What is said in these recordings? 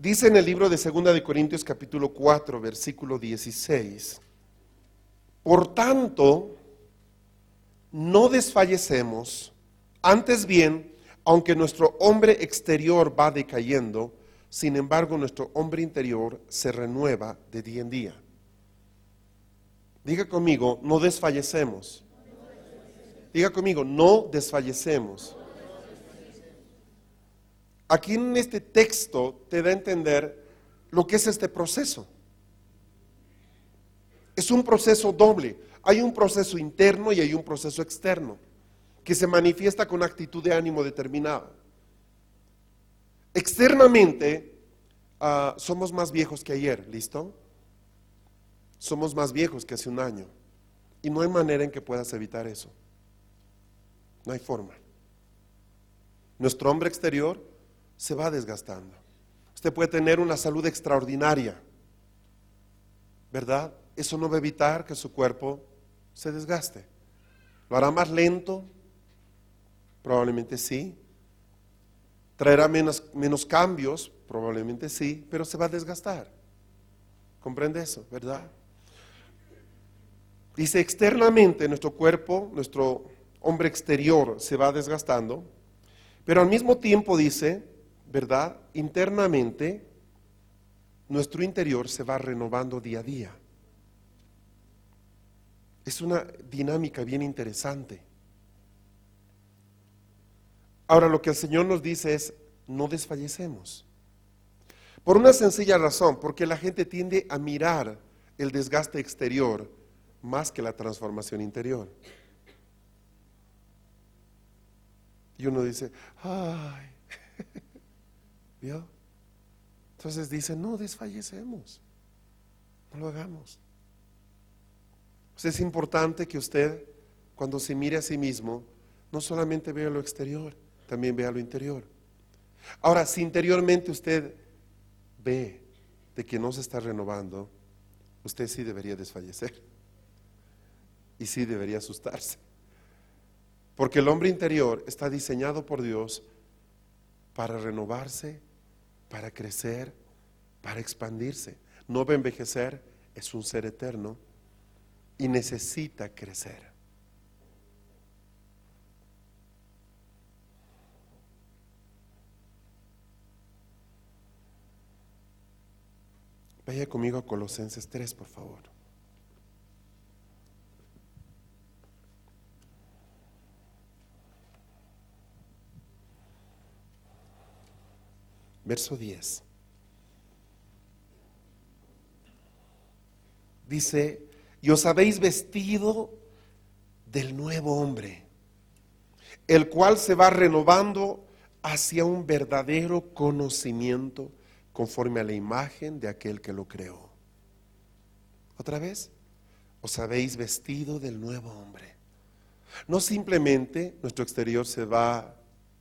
Dice en el libro de 2 de Corintios capítulo 4, versículo 16, por tanto, no desfallecemos, antes bien, aunque nuestro hombre exterior va decayendo, sin embargo nuestro hombre interior se renueva de día en día. Diga conmigo, no desfallecemos. Diga conmigo, no desfallecemos. Aquí en este texto te da a entender lo que es este proceso. Es un proceso doble. Hay un proceso interno y hay un proceso externo que se manifiesta con actitud de ánimo determinada. Externamente ah, somos más viejos que ayer, ¿listo? Somos más viejos que hace un año. Y no hay manera en que puedas evitar eso. No hay forma. Nuestro hombre exterior se va desgastando. Usted puede tener una salud extraordinaria, ¿verdad? Eso no va a evitar que su cuerpo se desgaste. ¿Lo hará más lento? Probablemente sí. ¿Traerá menos, menos cambios? Probablemente sí, pero se va a desgastar. ¿Comprende eso, verdad? Dice, externamente nuestro cuerpo, nuestro hombre exterior se va desgastando, pero al mismo tiempo dice, ¿verdad? Internamente, nuestro interior se va renovando día a día. Es una dinámica bien interesante. Ahora lo que el Señor nos dice es, no desfallecemos. Por una sencilla razón, porque la gente tiende a mirar el desgaste exterior más que la transformación interior. Y uno dice, ay, ¿Vio? Entonces dice, no desfallecemos, no lo hagamos. es importante que usted, cuando se mire a sí mismo, no solamente vea lo exterior, también vea lo interior. Ahora, si interiormente usted ve de que no se está renovando, usted sí debería desfallecer. Y sí debería asustarse. Porque el hombre interior está diseñado por Dios para renovarse para crecer, para expandirse. No va a envejecer, es un ser eterno y necesita crecer. Vaya conmigo a Colosenses 3, por favor. Verso 10. Dice, y os habéis vestido del nuevo hombre, el cual se va renovando hacia un verdadero conocimiento conforme a la imagen de aquel que lo creó. Otra vez, os habéis vestido del nuevo hombre. No simplemente nuestro exterior se va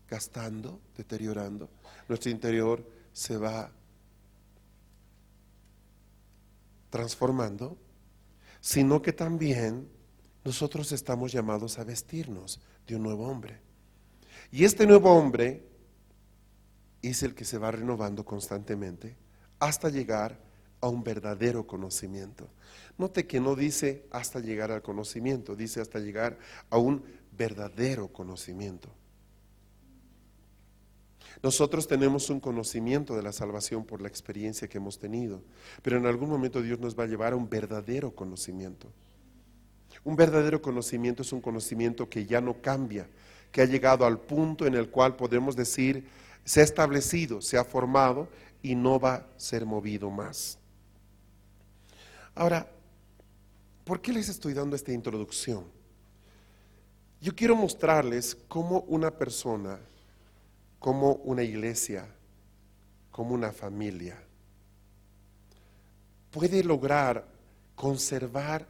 gastando, deteriorando, nuestro interior se va transformando, sino que también nosotros estamos llamados a vestirnos de un nuevo hombre. Y este nuevo hombre es el que se va renovando constantemente hasta llegar a un verdadero conocimiento. Note que no dice hasta llegar al conocimiento, dice hasta llegar a un verdadero conocimiento. Nosotros tenemos un conocimiento de la salvación por la experiencia que hemos tenido, pero en algún momento Dios nos va a llevar a un verdadero conocimiento. Un verdadero conocimiento es un conocimiento que ya no cambia, que ha llegado al punto en el cual podemos decir, se ha establecido, se ha formado y no va a ser movido más. Ahora, ¿por qué les estoy dando esta introducción? Yo quiero mostrarles cómo una persona como una iglesia, como una familia, puede lograr conservar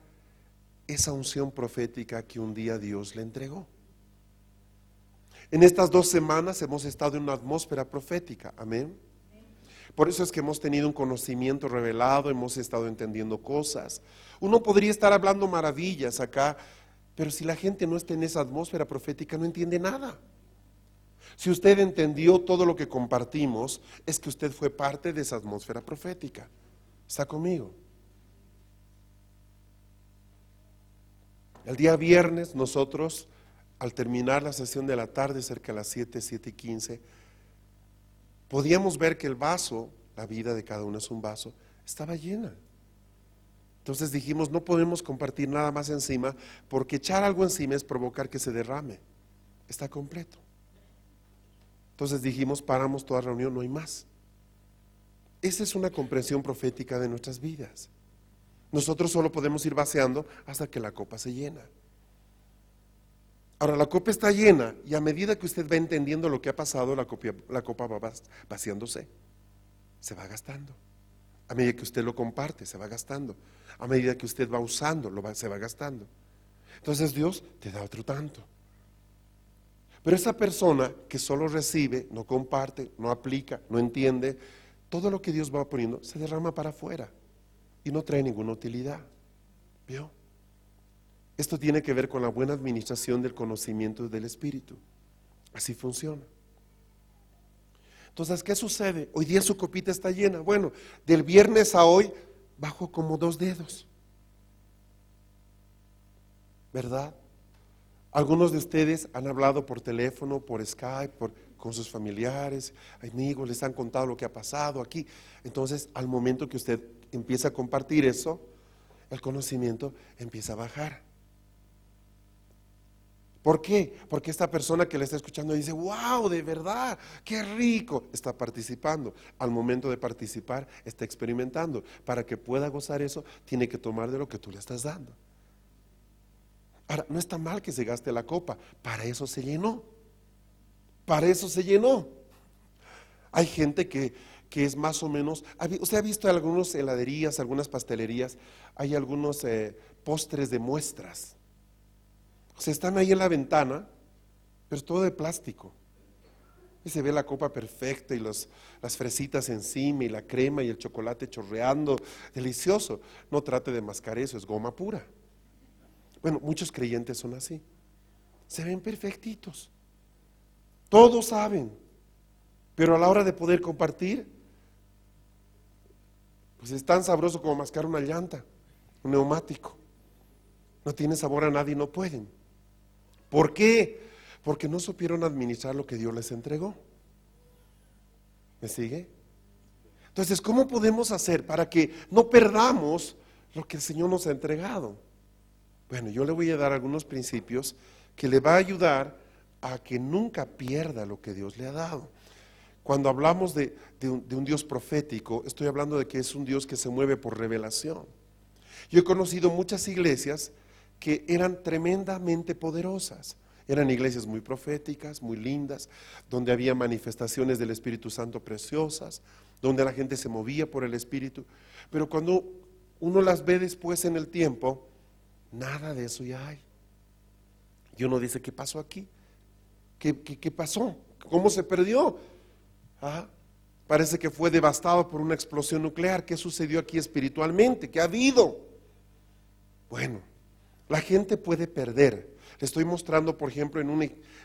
esa unción profética que un día Dios le entregó. En estas dos semanas hemos estado en una atmósfera profética, amén. Por eso es que hemos tenido un conocimiento revelado, hemos estado entendiendo cosas. Uno podría estar hablando maravillas acá, pero si la gente no está en esa atmósfera profética no entiende nada. Si usted entendió todo lo que compartimos, es que usted fue parte de esa atmósfera profética. ¿Está conmigo? El día viernes nosotros, al terminar la sesión de la tarde, cerca de las 7, 7 y 15, podíamos ver que el vaso, la vida de cada uno es un vaso, estaba llena. Entonces dijimos, no podemos compartir nada más encima, porque echar algo encima es provocar que se derrame. Está completo. Entonces dijimos, paramos toda reunión, no hay más. Esa es una comprensión profética de nuestras vidas. Nosotros solo podemos ir vaciando hasta que la copa se llena. Ahora, la copa está llena y a medida que usted va entendiendo lo que ha pasado, la copa, la copa va vaciándose, se va gastando. A medida que usted lo comparte, se va gastando. A medida que usted va usando, lo se va gastando. Entonces Dios te da otro tanto. Pero esa persona que solo recibe, no comparte, no aplica, no entiende, todo lo que Dios va poniendo se derrama para afuera y no trae ninguna utilidad. ¿Vio? Esto tiene que ver con la buena administración del conocimiento del Espíritu. Así funciona. Entonces, ¿qué sucede? Hoy día su copita está llena. Bueno, del viernes a hoy bajo como dos dedos. ¿Verdad? Algunos de ustedes han hablado por teléfono, por Skype, por, con sus familiares, amigos, les han contado lo que ha pasado aquí. Entonces, al momento que usted empieza a compartir eso, el conocimiento empieza a bajar. ¿Por qué? Porque esta persona que le está escuchando dice, wow, de verdad, qué rico, está participando. Al momento de participar, está experimentando. Para que pueda gozar eso, tiene que tomar de lo que tú le estás dando. Ahora, no está mal que se gaste la copa, para eso se llenó. Para eso se llenó. Hay gente que, que es más o menos, usted ha visto algunas heladerías, algunas pastelerías, hay algunos eh, postres de muestras se están ahí en la ventana, pero es todo de plástico. Y se ve la copa perfecta y las fresitas encima y la crema y el chocolate chorreando. Delicioso. No trate de mascar eso, es goma pura. Bueno, muchos creyentes son así. Se ven perfectitos. Todos saben. Pero a la hora de poder compartir, pues es tan sabroso como mascar una llanta, un neumático. No tiene sabor a nadie y no pueden. ¿Por qué? Porque no supieron administrar lo que Dios les entregó. ¿Me sigue? Entonces, ¿cómo podemos hacer para que no perdamos lo que el Señor nos ha entregado? Bueno, yo le voy a dar algunos principios que le va a ayudar a que nunca pierda lo que Dios le ha dado. Cuando hablamos de, un, de, un, Dios profético, estoy hablando de que es un Dios que se mueve por revelación. Yo he conocido muchas iglesias que eran tremendamente poderosas. Eran iglesias muy proféticas, muy lindas, donde había manifestaciones del Espíritu Santo preciosas, donde la gente se movía por el Espíritu. Pero cuando uno las ve después en el tiempo, nada de eso ya hay. Y uno dice, ¿qué pasó aquí? ¿Qué, qué, pasó? ¿Cómo se perdió? Ah, parece que fue devastado por una explosión nuclear. ¿Qué sucedió aquí espiritualmente? ¿Qué ha habido? Bueno, la gente puede perder. Le estoy mostrando, por ejemplo,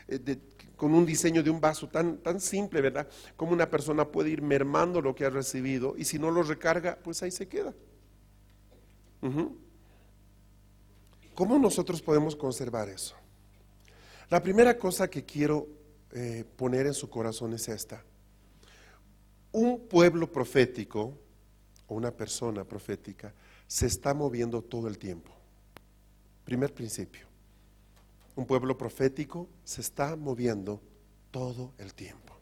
eh, con un diseño de un vaso tan, tan simple, ¿verdad? Como una persona puede ir mermando lo que ha recibido y si no lo recarga, pues ahí se queda. ¿Cómo nosotros podemos conservar eso? La primera cosa que quiero eh, poner en su corazón es esta. Un pueblo profético o una persona profética se está moviendo todo el tiempo. Primer principio. Un pueblo profético se está moviendo todo el tiempo.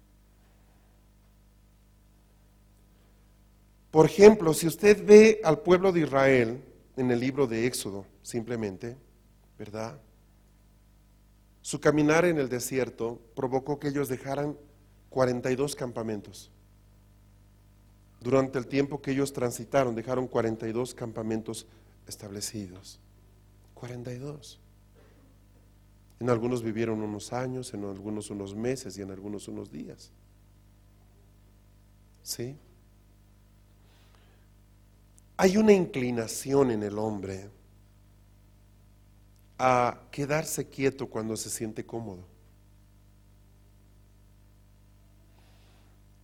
Por ejemplo, si usted ve al pueblo de Israel en el libro de Éxodo, simplemente, ¿verdad? Su caminar en el desierto provocó que ellos dejaran 42 campamentos. Durante el tiempo que ellos transitaron, dejaron 42 campamentos establecidos. 42. En algunos vivieron unos años, en algunos unos meses y en algunos unos días. ¿Sí? Hay una inclinación en el hombre a quedarse quieto cuando se siente cómodo.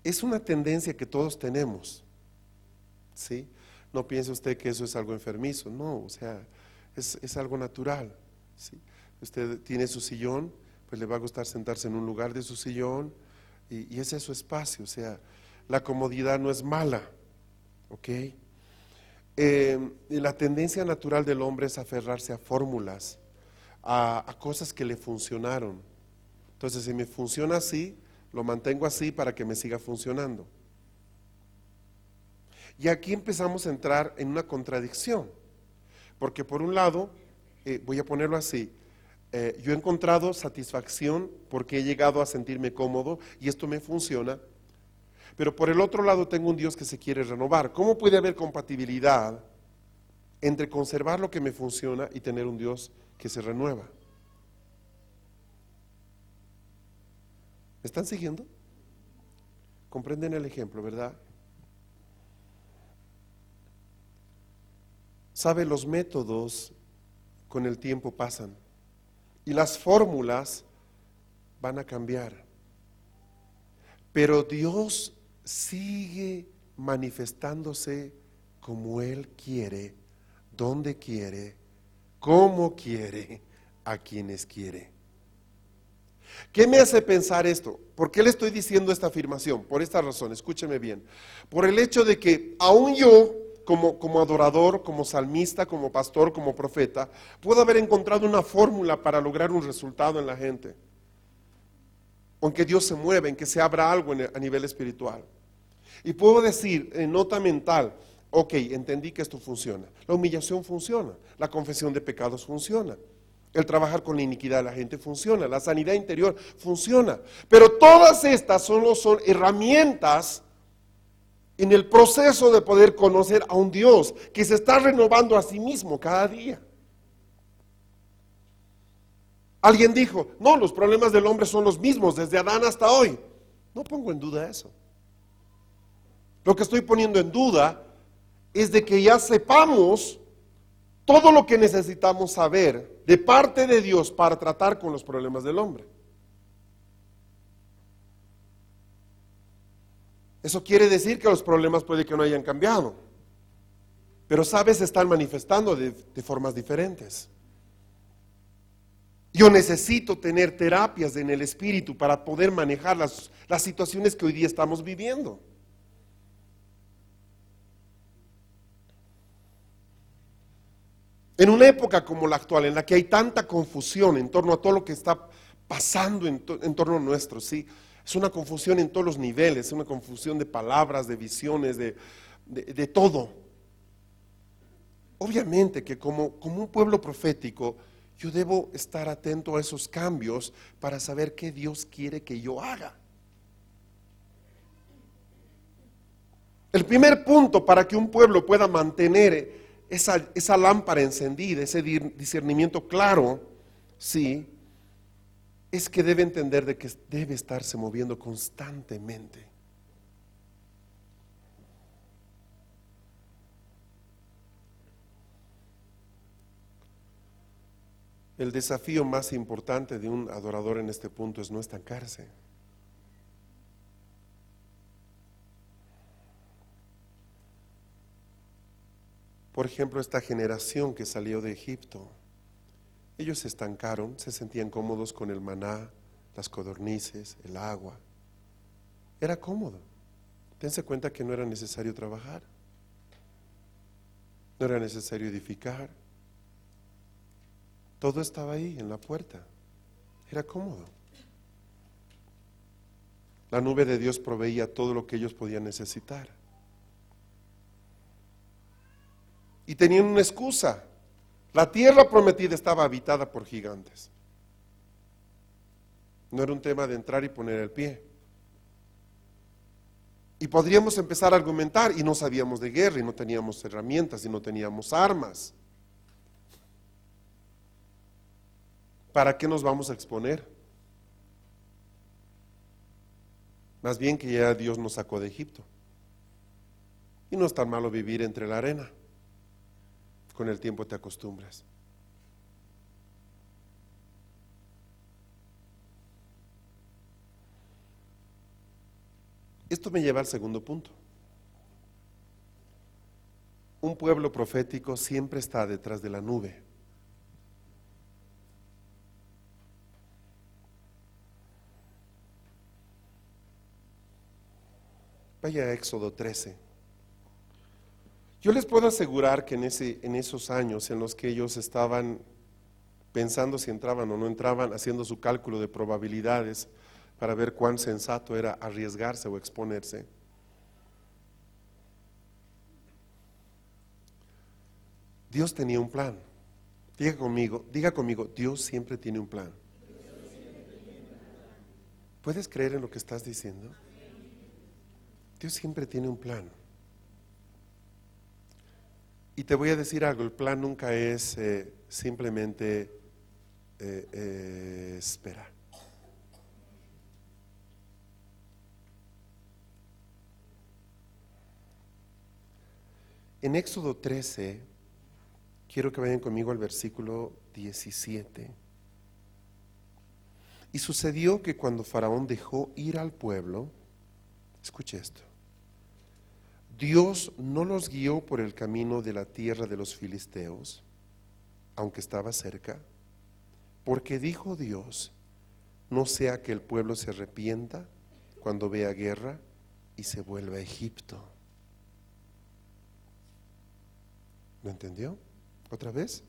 Es una tendencia que todos tenemos. ¿Sí? No piense usted que eso es algo enfermizo, no, o sea, es, algo natural. ¿sí? Usted tiene su sillón, pues le va a gustar sentarse en un lugar de su sillón y, ese es su espacio, o sea, la comodidad no es mala, ¿ok? Eh, la tendencia natural del hombre es aferrarse a fórmulas, a, a cosas que le funcionaron. Entonces, si me funciona así, lo mantengo así para que me siga funcionando. Y aquí empezamos a entrar en una contradicción, porque por un lado, eh, voy a ponerlo así, eh, yo he encontrado satisfacción porque he llegado a sentirme cómodo y esto me funciona, pero por el otro lado tengo un Dios que se quiere renovar. ¿Cómo puede haber compatibilidad entre conservar lo que me funciona y tener un Dios que se renueva? ¿Me están siguiendo? ¿Comprenden el ejemplo, verdad? Sabe, los métodos con el tiempo pasan y las fórmulas van a cambiar. Pero Dios sigue manifestándose como Él quiere, donde quiere, como quiere, a quienes quiere. ¿Qué me hace pensar esto? ¿Por qué le estoy diciendo esta afirmación? Por esta razón, escúcheme bien. Por el hecho de que aún yo, como, como adorador, como salmista, como pastor, como profeta, puedo haber encontrado una fórmula para lograr un resultado en la gente. Aunque Dios se mueve, en que se abra algo a nivel espiritual. Y puedo decir en nota mental, ok, entendí que esto funciona. La humillación funciona, la confesión de pecados funciona. El trabajar con la iniquidad de la gente funciona, la sanidad interior funciona. Pero todas estas solo son herramientas en el proceso de poder conocer a un Dios que se está renovando a sí mismo cada día. Alguien dijo, no, los problemas del hombre son los mismos desde Adán hasta hoy. No pongo en duda eso. Lo que estoy poniendo en duda es de que ya sepamos todo lo que necesitamos saber de parte de Dios para tratar con los problemas del hombre. Eso quiere decir que los problemas puede que no hayan cambiado, pero sabes, se están manifestando de, formas diferentes. Yo necesito tener terapias en el espíritu para poder manejar las, las situaciones que hoy día estamos viviendo. En una época como la actual, en la que hay tanta confusión en torno a todo lo que está pasando en, torno a nuestro, ¿sí? Es una confusión en todos los niveles, es una confusión de palabras, de visiones, de, todo. Obviamente que como, como un pueblo profético, yo debo estar atento a esos cambios para saber qué Dios quiere que yo haga. El primer punto para que un pueblo pueda mantener esa, lámpara encendida, ese discernimiento claro, sí, es que debe entender de que debe estarse moviendo constantemente. El desafío más importante de un adorador en este punto es no estancarse. Por ejemplo, esta generación que salió de Egipto, ellos se estancaron, se sentían cómodos con el maná, las codornices, el agua. Era cómodo. Dense cuenta que no era necesario trabajar, no era necesario edificar. Todo estaba ahí en la puerta. Era cómodo. La nube de Dios proveía todo lo que ellos podían necesitar. Y tenían una excusa. La tierra prometida estaba habitada por gigantes. No era un tema de entrar y poner el pie. Y podríamos empezar a argumentar y no sabíamos de guerra y no teníamos herramientas y no teníamos armas. ¿Para qué nos vamos a exponer? Más bien que ya Dios nos sacó de Egipto. Y no es tan malo vivir entre la arena. Con el tiempo te acostumbras. Esto me lleva al segundo punto. Un pueblo profético siempre está detrás de la nube. Vaya a Éxodo 13. Yo les puedo asegurar que en, ese, en esos años en los que ellos estaban pensando si entraban o no entraban, haciendo su cálculo de probabilidades para ver cuán sensato era arriesgarse o exponerse, Dios tenía un plan. Diga conmigo, diga conmigo, Dios siempre tiene un plan. ¿Puedes creer en lo que estás diciendo? Dios siempre tiene un plan. Y te voy a decir algo, el plan nunca es eh, simplemente eh, eh, espera. En Éxodo 13, quiero que vayan conmigo al versículo 17. Y sucedió que cuando Faraón dejó ir al pueblo, escuche esto, Dios no los guió por el camino de la tierra de los filisteos, aunque estaba cerca, porque dijo Dios, no sea que el pueblo se arrepienta cuando vea guerra y se vuelva a Egipto. ¿Lo entendió? ¿Otra vez?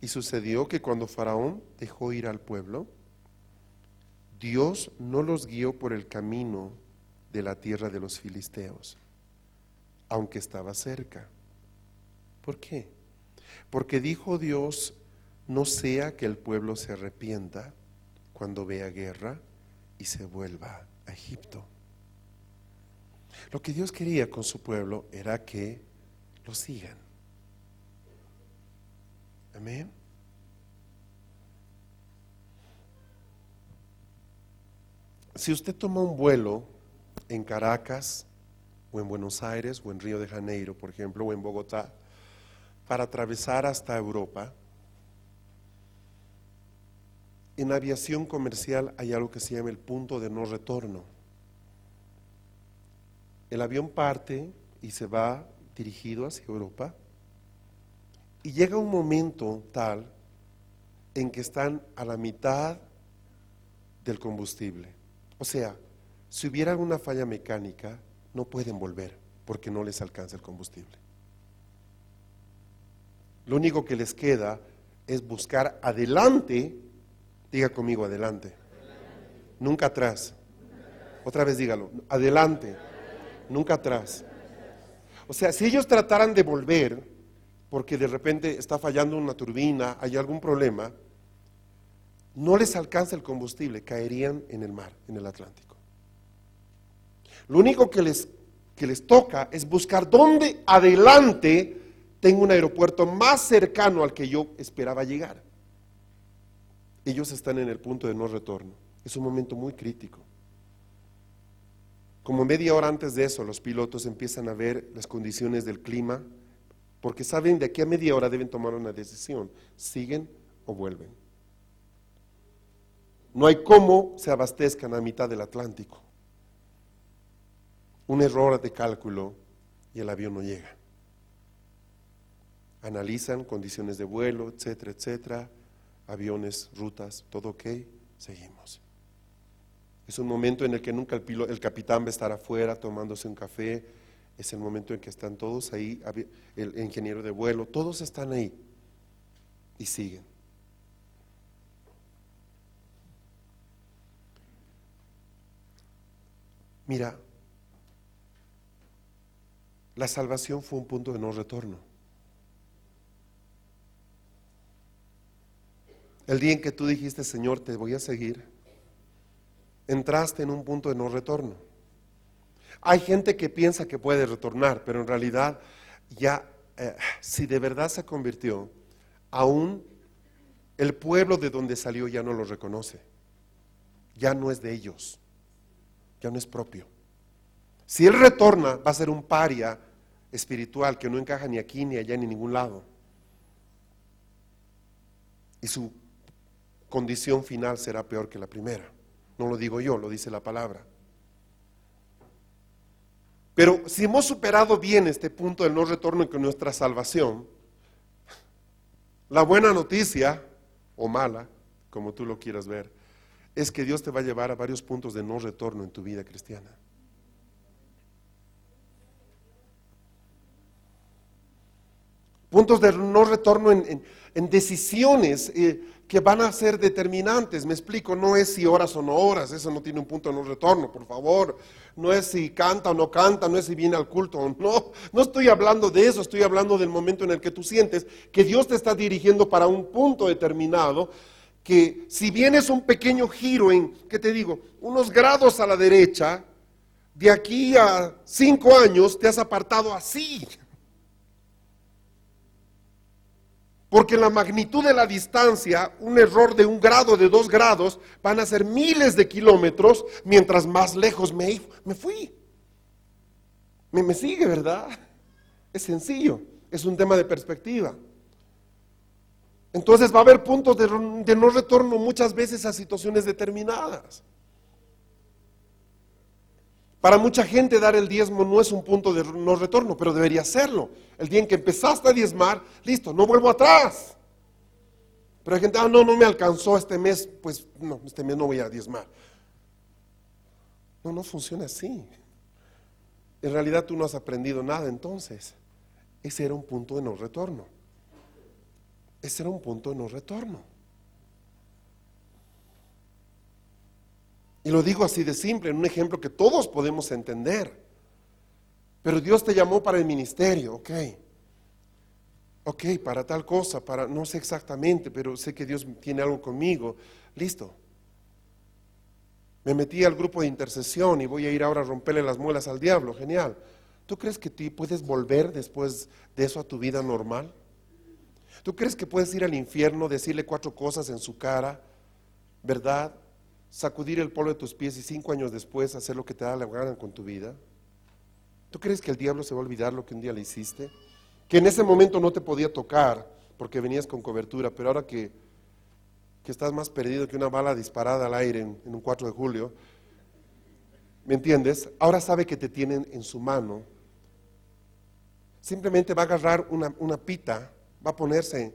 Y sucedió que cuando Faraón dejó ir al pueblo, Dios no los guió por el camino de la tierra de los filisteos aunque estaba cerca. ¿Por qué? Porque dijo Dios, no sea que el pueblo se arrepienta cuando vea guerra y se vuelva a Egipto. Lo que Dios quería con su pueblo era que lo sigan. Amén. Si usted toma un vuelo en Caracas, o en Buenos Aires, o en Río de Janeiro, por ejemplo, o en Bogotá, para atravesar hasta Europa. En aviación comercial hay algo que se llama el punto de no retorno. El avión parte y se va dirigido hacia Europa y llega un momento tal en que están a la mitad del combustible. O sea, si hubiera alguna falla mecánica, no pueden volver porque no les alcanza el combustible. Lo único que les queda es buscar adelante, diga conmigo adelante, nunca atrás. Otra vez dígalo, adelante, nunca atrás. O sea, si ellos trataran de volver, porque de repente está fallando una turbina, hay algún problema, no les alcanza el combustible, caerían en el mar, en el Atlántico. Lo único que les, que les toca es buscar dónde adelante tengo un aeropuerto más cercano al que yo esperaba llegar. Ellos están en el punto de no retorno. Es un momento muy crítico. Como media hora antes de eso, los pilotos empiezan a ver las condiciones del clima, porque saben de aquí a media hora deben tomar una decisión, siguen o vuelven. No hay cómo se abastezcan a mitad del Atlántico un error de cálculo y el avión no llega. Analizan condiciones de vuelo, etcétera, etcétera, aviones, rutas, todo ok, seguimos. Es un momento en el que nunca el, el capitán va a estar afuera tomándose un café, es el momento en que están todos ahí, el ingeniero de vuelo, todos están ahí y siguen. Mira, la salvación fue un punto de no retorno. El día en que tú dijiste, Señor, te voy a seguir, entraste en un punto de no retorno. Hay gente que piensa que puede retornar, pero en realidad ya, eh, si de verdad se convirtió, aún el pueblo de donde salió ya no lo reconoce. Ya no es de ellos, ya no es propio. Si él retorna, va a ser un paria espiritual que no encaja ni aquí, ni allá, ni en ningún lado. Y su condición final será peor que la primera. No lo digo yo, lo dice la palabra. Pero si hemos superado bien este punto del no retorno con nuestra salvación, la buena noticia, o mala, como tú lo quieras ver, es que Dios te va a llevar a varios puntos de no retorno en tu vida cristiana. Puntos de no retorno en, decisiones eh, que van a ser determinantes. Me explico, no es si horas o no horas, eso no tiene un punto de no retorno, por favor. No es si canta o no canta, no es si viene al culto o no. No estoy hablando de eso, estoy hablando del momento en el que tú sientes que Dios te está dirigiendo para un punto determinado, que si bien es un pequeño giro en, ¿qué te digo? Unos grados a la derecha, de aquí a cinco años te has apartado así. Porque la magnitud de la distancia, un error de un grado, de dos grados, van a ser miles de kilómetros mientras más lejos me, fui. Me, me sigue, ¿verdad? Es sencillo, es un tema de perspectiva. Entonces va a haber puntos de, de no retorno muchas veces a situaciones determinadas. Para mucha gente dar el diezmo no es un punto de no retorno, pero debería serlo. El día en que empezaste a diezmar, listo, no vuelvo atrás. Pero hay gente, ah, no, no me alcanzó este mes, pues no, este mes no voy a diezmar. No, no funciona así. En realidad tú no has aprendido nada entonces. Ese era un punto de no retorno. Ese era un punto de no retorno. Y lo digo así de simple, en un ejemplo que todos podemos entender. Pero Dios te llamó para el ministerio, ok. Ok, para tal cosa, para, no sé exactamente, pero sé que Dios tiene algo conmigo. Listo. Me metí al grupo de intercesión y voy a ir ahora a romperle las muelas al diablo. Genial. ¿Tú crees que tú puedes volver después de eso a tu vida normal? ¿Tú crees que puedes ir al infierno, decirle cuatro cosas en su cara, verdad? Sacudir el polvo de tus pies y cinco años después hacer lo que te da la gana con tu vida? ¿Tú crees que el diablo se va a olvidar lo que un día le hiciste? Que en ese momento no te podía tocar porque venías con cobertura, pero ahora que, que estás más perdido que una bala disparada al aire en, un 4 de julio, ¿me entiendes? Ahora sabe que te tienen en su mano. Simplemente va a agarrar una, una pita, va a ponerse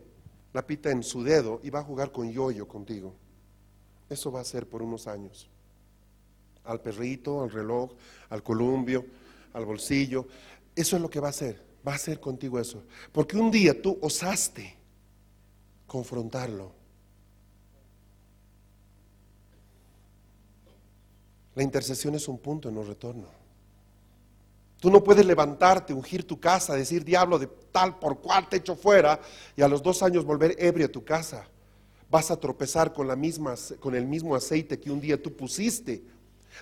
la pita en su dedo y va a jugar con yoyo contigo. Eso va a ser por unos años. Al perrito, al reloj, al columpio, al bolsillo. Eso es lo que va a hacer. Va a hacer contigo eso. Porque un día tú osaste confrontarlo. La intercesión es un punto de no retorno. Tú no puedes levantarte, ungir tu casa, decir diablo de tal por cual te echo fuera y a los dos años volver ebrio a tu casa vas a tropezar con, la misma, con el mismo aceite que un día tú pusiste.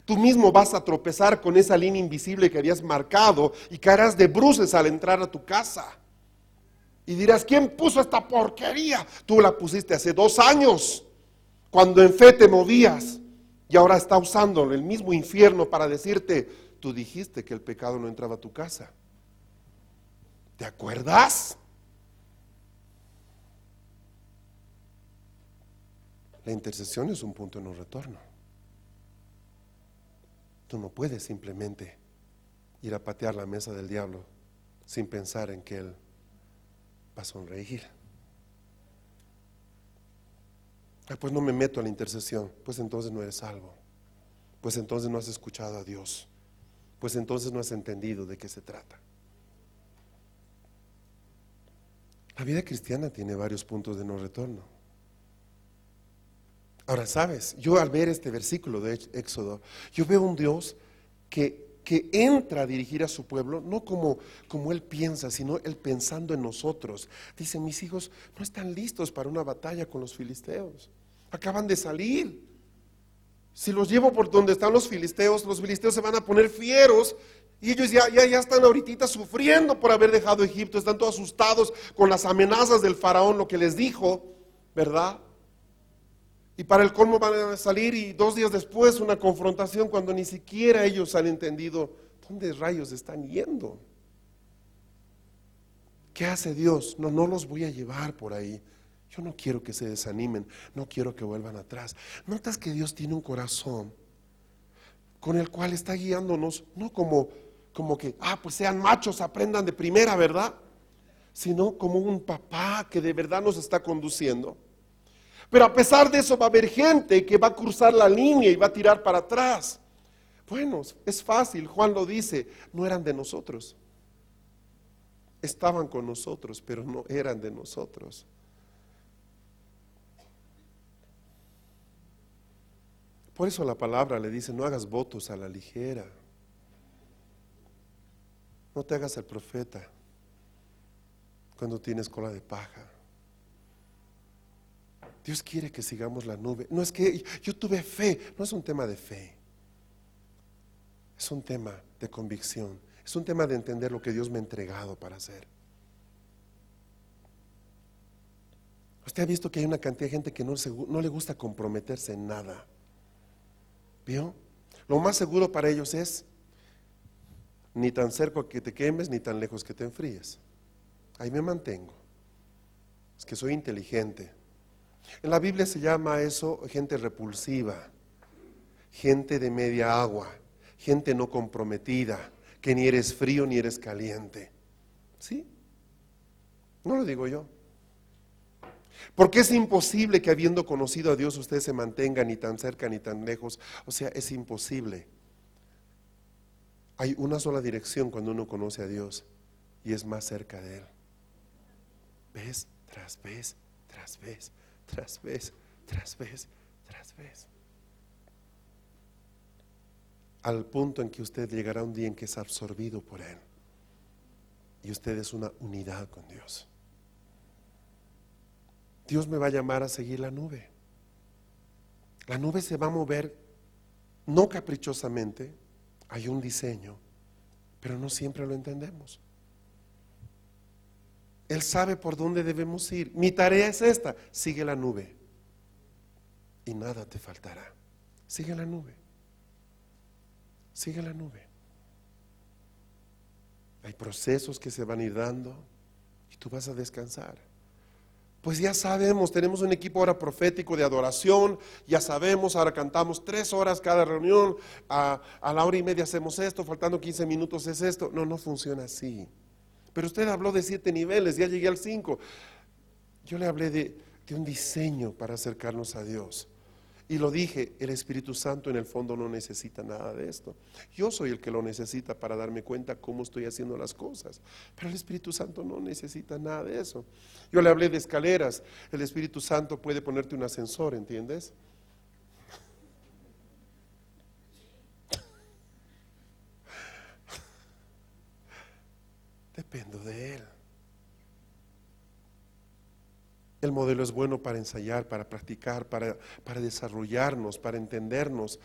Tú mismo vas a tropezar con esa línea invisible que habías marcado y caerás de bruces al entrar a tu casa. Y dirás, ¿quién puso esta porquería? Tú la pusiste hace dos años, cuando en fe te movías. Y ahora está usando el mismo infierno para decirte, tú dijiste que el pecado no entraba a tu casa. ¿Te acuerdas? La intercesión es un punto de no retorno. Tú no puedes simplemente ir a patear la mesa del diablo sin pensar en que él va a sonreír. Ah, pues no me meto a la intercesión. Pues entonces no eres salvo. Pues entonces no has escuchado a Dios. Pues entonces no has entendido de qué se trata. La vida cristiana tiene varios puntos de no retorno. Ahora, sabes, yo al ver este versículo de Éxodo, yo veo un Dios que, que entra a dirigir a su pueblo, no como, como Él piensa, sino Él pensando en nosotros. Dice, mis hijos no están listos para una batalla con los filisteos. Acaban de salir. Si los llevo por donde están los filisteos, los filisteos se van a poner fieros y ellos ya, ya, ya están ahorita sufriendo por haber dejado Egipto, están todos asustados con las amenazas del faraón, lo que les dijo, ¿verdad? Y para el colmo van a salir y dos días después una confrontación cuando ni siquiera ellos han entendido dónde rayos están yendo. ¿Qué hace Dios? No, no los voy a llevar por ahí. Yo no quiero que se desanimen, no quiero que vuelvan atrás. Notas que Dios tiene un corazón con el cual está guiándonos, no como, como que, ah, pues sean machos, aprendan de primera, ¿verdad? Sino como un papá que de verdad nos está conduciendo. Pero a pesar de eso va a haber gente que va a cruzar la línea y va a tirar para atrás. Bueno, es fácil, Juan lo dice, no eran de nosotros. Estaban con nosotros, pero no eran de nosotros. Por eso la palabra le dice, no hagas votos a la ligera. No te hagas el profeta cuando tienes cola de paja. Dios quiere que sigamos la nube. No es que yo tuve fe, no es un tema de fe. Es un tema de convicción. Es un tema de entender lo que Dios me ha entregado para hacer. Usted ha visto que hay una cantidad de gente que no, no le gusta comprometerse en nada. Lo más seguro para ellos es ni tan cerca que te quemes, ni tan lejos que te enfríes. Ahí me mantengo. Es que soy inteligente. En la Biblia se llama eso gente repulsiva, gente de media agua, gente no comprometida, que ni eres frío ni eres caliente. ¿Sí? No lo digo yo. Porque es imposible que habiendo conocido a Dios usted se mantenga ni tan cerca ni tan lejos. O sea, es imposible. Hay una sola dirección cuando uno conoce a Dios y es más cerca de Él. Vez tras vez, tras vez, tras vez, tras vez, tras vez. Al punto en que usted llegará un día en que es absorbido por Él. Y usted es una unidad con Dios. Dios me va a llamar a seguir la nube. La nube se va a mover no caprichosamente, hay un diseño, pero no siempre lo entendemos. Él sabe por dónde debemos ir. Mi tarea es esta, sigue la nube y nada te faltará. Sigue la nube. Sigue la nube. Hay procesos que se van a ir dando y tú vas a descansar. Pues ya sabemos, tenemos un equipo ahora profético de adoración, ya sabemos, ahora cantamos tres horas cada reunión, a, la hora y media hacemos esto, faltando 15 minutos es esto. No, no funciona así. Pero usted habló de siete niveles, ya llegué al cinco. Yo le hablé de un diseño para acercarnos a Dios. Y lo dije, el Espíritu Santo en el fondo no necesita nada de esto. Yo soy el que lo necesita para darme cuenta cómo estoy haciendo las cosas. Pero el Espíritu Santo no necesita nada de eso. Yo le hablé de escaleras. El Espíritu Santo puede ponerte un ascensor, ¿entiendes? Dependo de Él. El modelo es bueno para ensayar, para practicar, para, para desarrollarnos, para entendernos.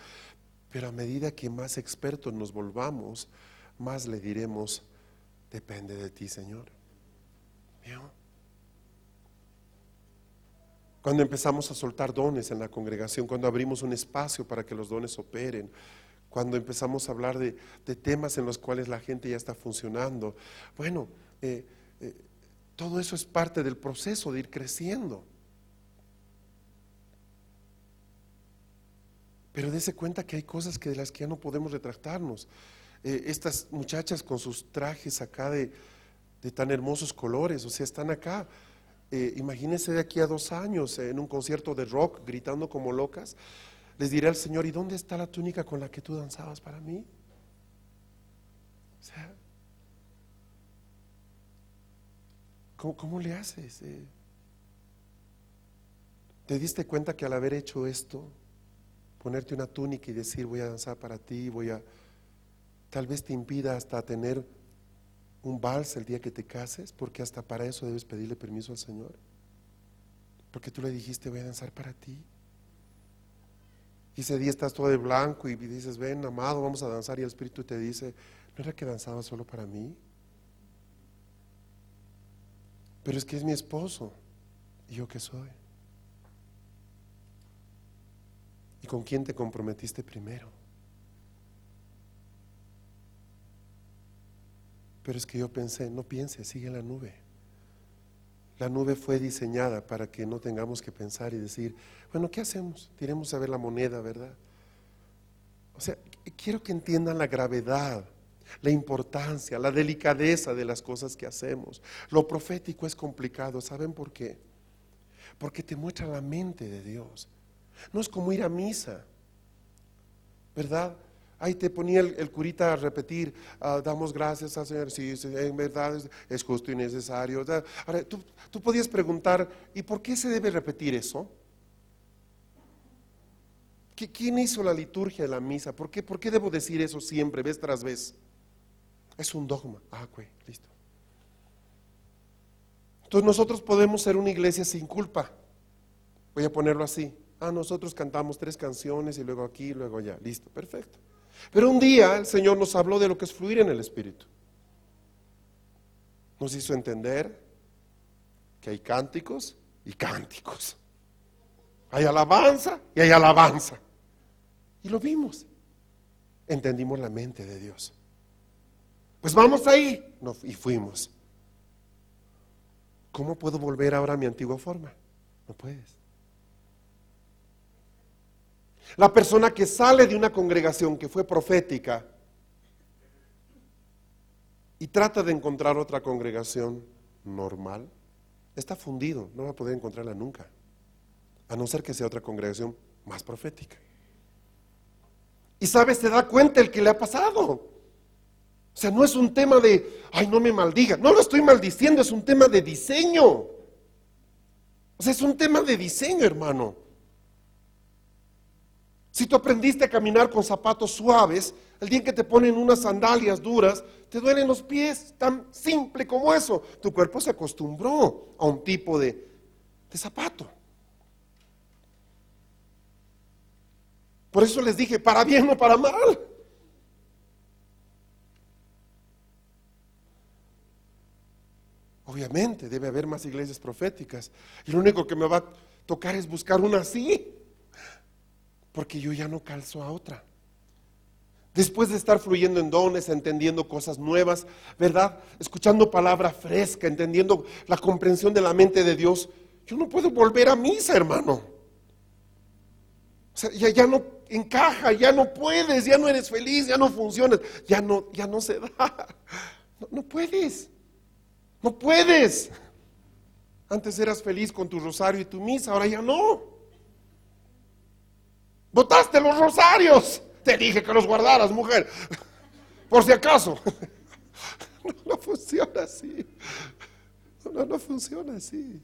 Pero a medida que más expertos nos volvamos, más le diremos, depende de ti, Señor. Cuando empezamos a soltar dones en la congregación, cuando abrimos un espacio para que los dones operen, cuando empezamos a hablar de, temas en los cuales la gente ya está funcionando, bueno, eh, eh, todo eso es parte del proceso de ir creciendo. Pero dése cuenta que hay cosas que de las que ya no podemos retractarnos. Eh, estas muchachas con sus trajes acá de, tan hermosos colores, o sea, están acá. Eh, imagínense de aquí a dos años en un concierto de rock gritando como locas. Les diré al Señor, ¿y dónde está la túnica con la que tú danzabas para mí? O sea, ¿Cómo, le haces? Eh? ¿Te diste cuenta que al haber hecho esto, ponerte una túnica y decir voy a danzar para ti, voy a... Tal vez te impida hasta tener un vals el día que te cases, porque hasta para eso debes pedirle permiso al Señor. Porque tú le dijiste voy a danzar para ti. Y ese día estás todo de blanco y dices, ven, amado, vamos a danzar. Y el Espíritu te dice, ¿no era que danzaba solo para mí? Pero es que es mi esposo. ¿Y yo qué soy? ¿Y con quién te comprometiste primero? Pero es que yo pensé, no piense, sigue la nube. La nube fue diseñada para que no tengamos que pensar y decir, bueno, ¿qué hacemos? Tiremos a ver la moneda, ¿verdad? O sea, quiero que entiendan la gravedad, la importancia, la delicadeza de las cosas que hacemos. Lo profético es complicado, ¿saben por qué? Porque te muestra la mente de Dios. No es como ir a misa, ¿verdad? Ahí te ponía el, curita a repetir, ah, damos gracias al Señor, sí, en verdad es, justo y necesario. Ahora, tú, tú podías preguntar, ¿y por qué se debe repetir eso? ¿Quién hizo la liturgia de la misa? ¿Por qué, ¿Por qué debo decir eso siempre, vez tras vez? Es un dogma. Ah, güey, listo. Entonces nosotros podemos ser una iglesia sin culpa. Voy a ponerlo así. Ah, nosotros cantamos tres canciones y luego aquí, luego allá. Listo, perfecto. Pero un día el Señor nos habló de lo que es fluir en el Espíritu. Nos hizo entender que hay cánticos y cánticos. Hay alabanza y hay alabanza. Y lo vimos. Entendimos la mente de Dios. Pues vamos ahí. y fuimos. ¿Cómo puedo volver ahora a mi antigua forma? No puedes. La persona que sale de una congregación que fue profética y trata de encontrar otra congregación normal, está fundido, no va a poder encontrarla nunca, a no ser que sea otra congregación más profética. Y sabes, te da cuenta el que le ha pasado. O sea, no es un tema de, ay, no me maldiga. No lo estoy maldiciendo, es un tema de diseño. O sea, es un tema de diseño, hermano. Si tú aprendiste a caminar con zapatos suaves, el día en que te ponen unas sandalias duras, te duelen los pies, tan simple como eso. Tu cuerpo se acostumbró a un tipo de, de zapato. Por eso les dije, para bien o para mal. Obviamente debe haber más iglesias proféticas. Y lo único que me va a tocar es buscar una así porque yo ya no calzo a otra. Después de estar fluyendo en dones, entendiendo cosas nuevas, ¿verdad? Escuchando palabra fresca, entendiendo la comprensión de la mente de Dios, yo no puedo volver a misa, hermano. O sea, ya, no encaja, ya no puedes, ya no eres feliz, ya no funcionas, ya no, ya no se da. no puedes, no puedes. Antes eras feliz con tu rosario y tu misa, ahora ya no. Botaste los rosarios. Te dije que los guardaras, mujer. Por si acaso. No, funciona así. No, no funciona así.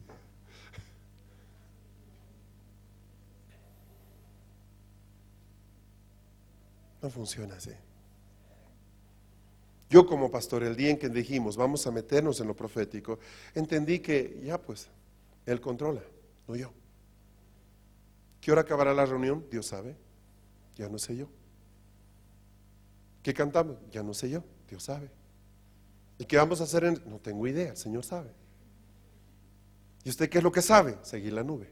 No funciona así. Yo como pastor, el día en que dijimos, vamos a meternos en lo profético, entendí que ya pues, Él controla, no yo. ¿Qué hora acabará la reunión? Dios sabe. Ya no sé yo. ¿Qué cantamos? Ya no sé yo. Dios sabe. ¿Y qué vamos a hacer? En... No tengo idea. El Señor sabe. ¿Y usted qué es lo que sabe? Seguir la nube.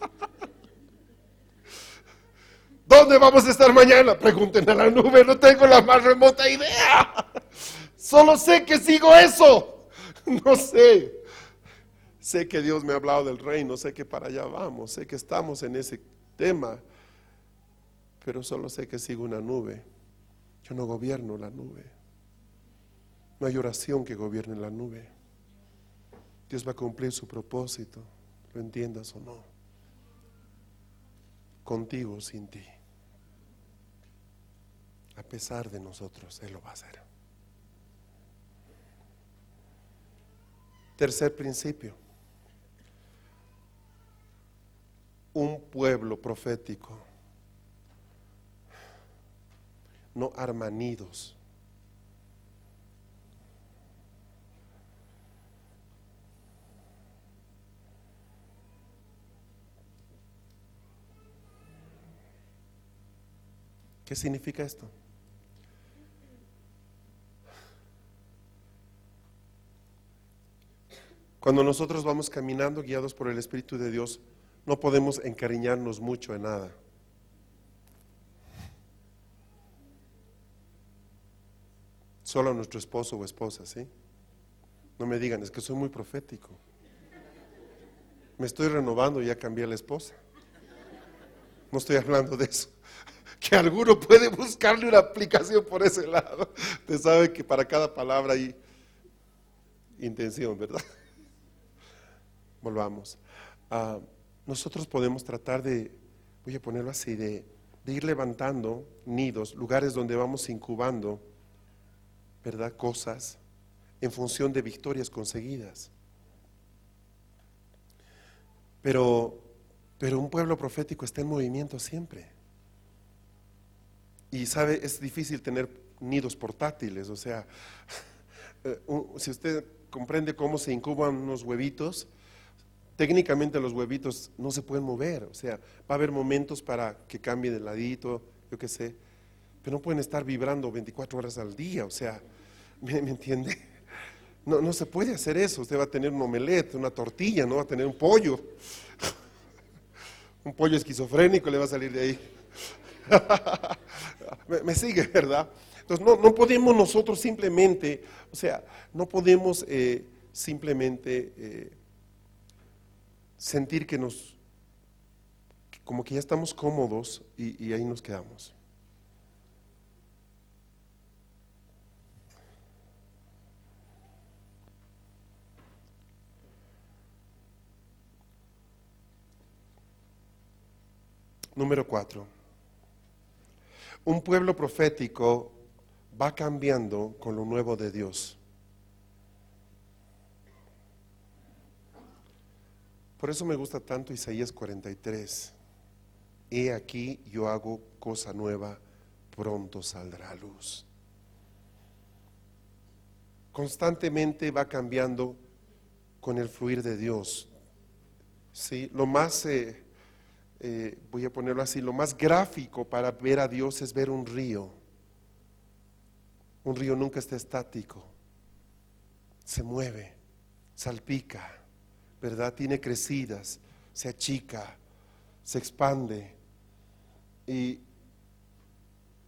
¿Dónde vamos a estar mañana? Pregunten a la nube, no tengo la más remota idea. Solo sé que sigo eso. No sé. Sé que Dios me ha hablado del reino, sé que para allá vamos, sé que estamos en ese tema, pero solo sé que sigo una nube. Yo no gobierno la nube. No hay oración que gobierne la nube. Dios va a cumplir su propósito, lo entiendas o no. Contigo o sin ti. A pesar de nosotros, Él lo va a hacer. Tercer principio. un pueblo profético, no armanidos. ¿Qué significa esto? Cuando nosotros vamos caminando guiados por el Espíritu de Dios, no podemos encariñarnos mucho en nada. Solo a nuestro esposo o esposa, ¿sí? No me digan, es que soy muy profético. Me estoy renovando y ya cambié la esposa. No estoy hablando de eso. Que alguno puede buscarle una aplicación por ese lado. Usted sabe que para cada palabra hay intención, ¿verdad? Volvamos. Ah, nosotros podemos tratar de, voy a ponerlo así, de, ir levantando nidos, lugares donde vamos incubando, ¿verdad? Cosas en función de victorias conseguidas. Pero, pero un pueblo profético está en movimiento siempre. Y sabe, es difícil tener nidos portátiles, o sea, eh, si usted comprende cómo se incuban unos huevitos, técnicamente los huevitos no se pueden mover, o sea, va a haber momentos para que cambie de ladito, yo qué sé, pero no pueden estar vibrando 24 horas al día, o sea, ¿me, entiende? No, no se puede hacer eso. Usted va a tener un omelette, una tortilla, no va a tener un pollo. un pollo esquizofrénico le va a salir de ahí. me, sigue, ¿verdad? Entonces no, no, podemos nosotros simplemente, o sea, no podemos eh, simplemente eh, sentir que nos, como que ya estamos cómodos y, ahí nos quedamos. Número cuatro. Un pueblo profético va cambiando con lo nuevo de Dios. Por eso me gusta tanto Isaías 43. He aquí yo hago cosa nueva, pronto saldrá a luz. Constantemente va cambiando con el fluir de Dios. ¿Sí? Lo más eh, eh, voy a ponerlo así, lo más gráfico para ver a Dios es ver un río. Un río nunca está estático, se mueve, salpica, ¿verdad? Tiene crecidas, se achica, se expande y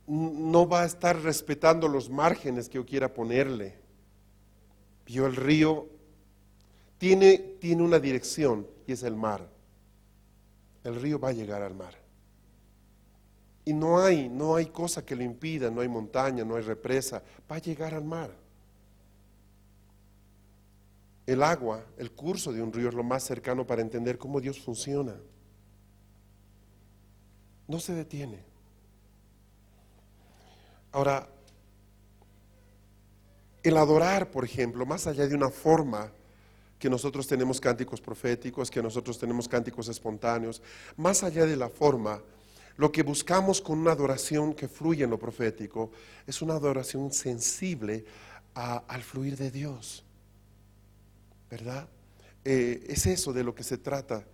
no va a estar respetando los márgenes que yo quiera ponerle. Yo el río tiene, tiene una dirección y es el mar el río va a llegar al mar. Y no hay, no hay cosa que lo impida, no hay montaña, no hay represa, va a llegar al mar. El agua, el curso de un río es lo más cercano para entender cómo Dios funciona. No se detiene. Ahora, el adorar, por ejemplo, más allá de una forma que nosotros tenemos cánticos proféticos, que nosotros tenemos cánticos espontáneos. Más allá de la forma, lo que buscamos con una adoración que fluye en lo profético es una adoración sensible al fluir de Dios. ¿Verdad? Eh, es eso de lo que se trata.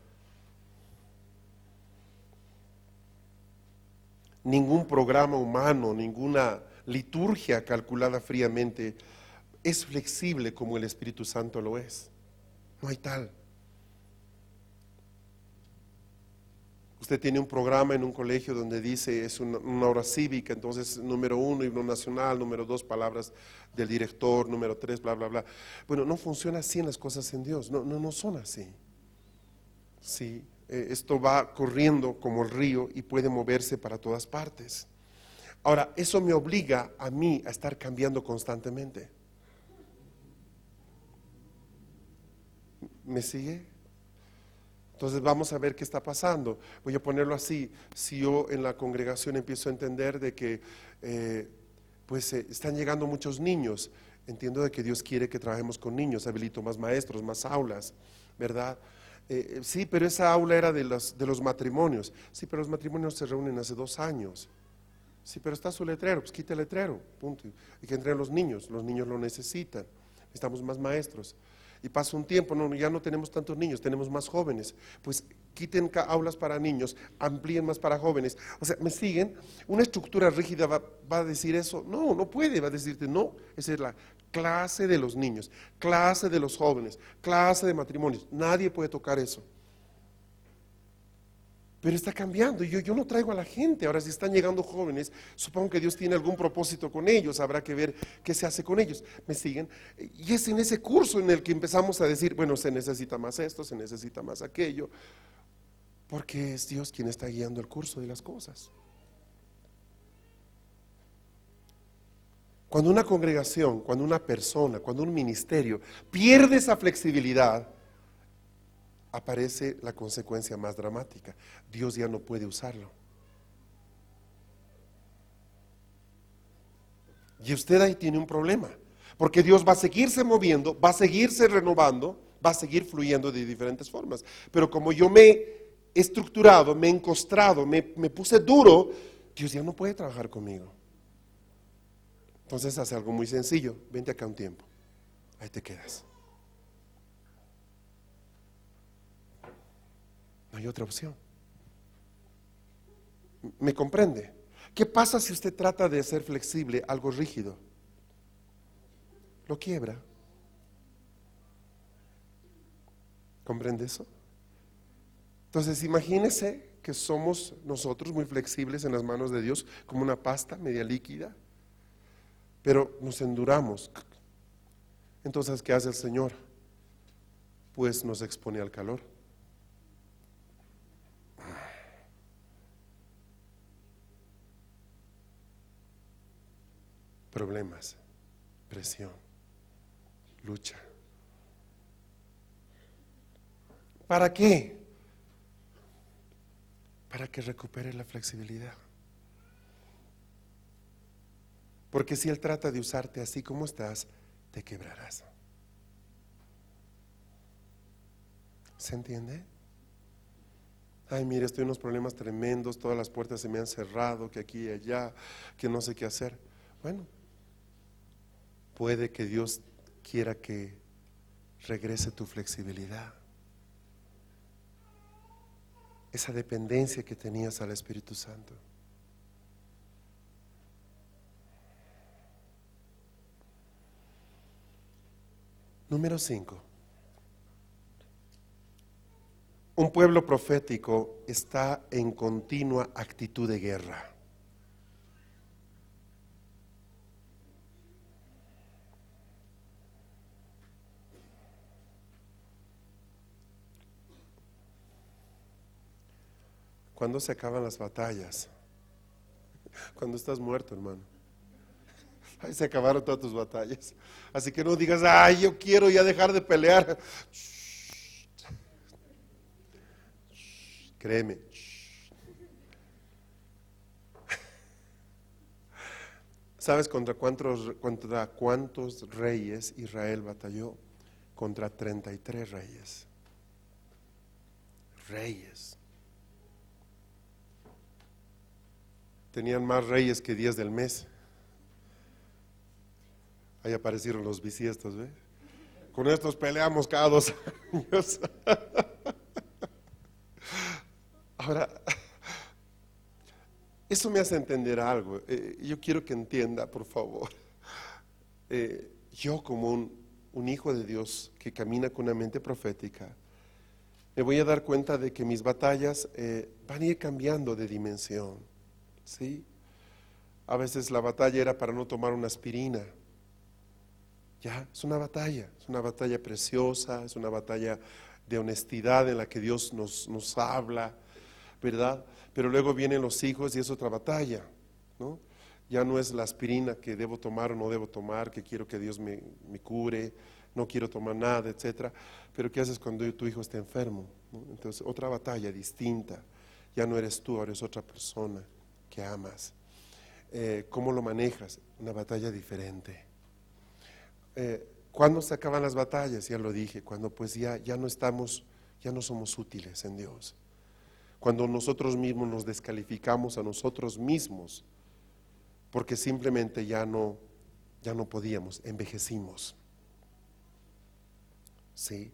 Ningún programa humano, ninguna liturgia calculada fríamente es flexible como el Espíritu Santo lo es. No hay tal. Usted tiene un programa en un colegio donde dice es una, hora cívica, entonces número uno, himno nacional, número dos, palabras del director, número tres, bla, bla, bla. Bueno, no funciona así en las cosas en Dios, no, no, no son así. Sí, eh, esto va corriendo como el río y puede moverse para todas partes. Ahora, eso me obliga a mí a estar cambiando constantemente. ¿Me sigue? Entonces vamos a ver qué está pasando. Voy a ponerlo así. Si yo en la congregación empiezo a entender de que eh, pues eh, están llegando muchos niños, entiendo de que Dios quiere que trabajemos con niños, habilito más maestros, más aulas, ¿verdad? Eh, sí, pero esa aula era de los, de los matrimonios. Sí, pero los matrimonios se reúnen hace dos años. Sí, pero está su letrero, pues quita el letrero, punto. Y que entren los niños, los niños lo necesitan. Necesitamos más maestros. Y pasa un tiempo, no, ya no tenemos tantos niños, tenemos más jóvenes. Pues quiten aulas para niños, amplíen más para jóvenes. O sea, ¿me siguen? Una estructura rígida va, va, a decir eso. No, no puede, va a decirte, no, esa es la clase de los niños, clase de los jóvenes, clase de matrimonios. Nadie puede tocar eso. Pero está cambiando. Yo, yo no traigo a la gente. Ahora, si están llegando jóvenes, supongo que Dios tiene algún propósito con ellos. Habrá que ver qué se hace con ellos. ¿Me siguen? Y es en ese curso en el que empezamos a decir, bueno, se necesita más esto, se necesita más aquello. Porque es Dios quien está guiando el curso de las cosas. Cuando una congregación, cuando una persona, cuando un ministerio pierde esa flexibilidad, aparece la consecuencia más dramática. Dios ya no puede usarlo. Y usted ahí tiene un problema, porque Dios va a seguirse moviendo, va a seguirse renovando, va a seguir fluyendo de diferentes formas. Pero como yo me he estructurado, me he encostrado, me, me puse duro, Dios ya no puede trabajar conmigo. Entonces hace algo muy sencillo, vente acá un tiempo, ahí te quedas. No hay otra opción. ¿Me comprende? ¿Qué pasa si usted trata de ser flexible, algo rígido? Lo quiebra. ¿Comprende eso? Entonces, imagínese que somos nosotros muy flexibles en las manos de Dios, como una pasta media líquida, pero nos enduramos. Entonces, ¿qué hace el Señor? Pues nos expone al calor. Problemas, presión, lucha. ¿Para qué? Para que recupere la flexibilidad. Porque si Él trata de usarte así como estás, te quebrarás. ¿Se entiende? Ay, mire, estoy en unos problemas tremendos, todas las puertas se me han cerrado, que aquí y allá, que no sé qué hacer. Bueno, puede que Dios quiera que regrese tu flexibilidad. Esa dependencia que tenías al Espíritu Santo. Número 5. Un pueblo profético está en continua actitud de guerra. ¿Cuándo se acaban las batallas? Cuando estás muerto, hermano. Ahí se acabaron todas tus batallas. Así que no digas, ay, yo quiero ya dejar de pelear. Créeme. ¿Sabes contra cuántos, contra cuántos reyes Israel batalló? Contra 33 reyes. Reyes. Tenían más reyes que días del mes. Ahí aparecieron los bisiestos, ¿ve? Con estos peleamos cada dos años. Ahora, eso me hace entender algo. Eh, yo quiero que entienda, por favor. Eh, yo como un, hijo de Dios que camina con una mente profética, me voy a dar cuenta de que mis batallas eh, van a ir cambiando de dimensión. ¿Sí? A veces la batalla era para no tomar una aspirina. Ya, es una batalla, es una batalla preciosa, es una batalla de honestidad en la que Dios nos, nos habla, ¿verdad? Pero luego vienen los hijos y es otra batalla, ¿no? Ya no es la aspirina que debo tomar o no debo tomar, que quiero que Dios me, me cure, no quiero tomar nada, etcétera. Pero ¿qué haces cuando tu hijo está enfermo? Entonces, otra batalla distinta. Ya no eres tú, ahora es otra persona que amas. Eh, ¿Cómo lo manejas? Una batalla diferente. Eh, ¿Cuándo se acaban las batallas? Ya lo dije, cuando pues ya, ya no estamos, ya no somos útiles en Dios. Cuando nosotros mismos nos descalificamos a nosotros mismos, porque simplemente ya no, ya no podíamos, envejecimos. ¿sí?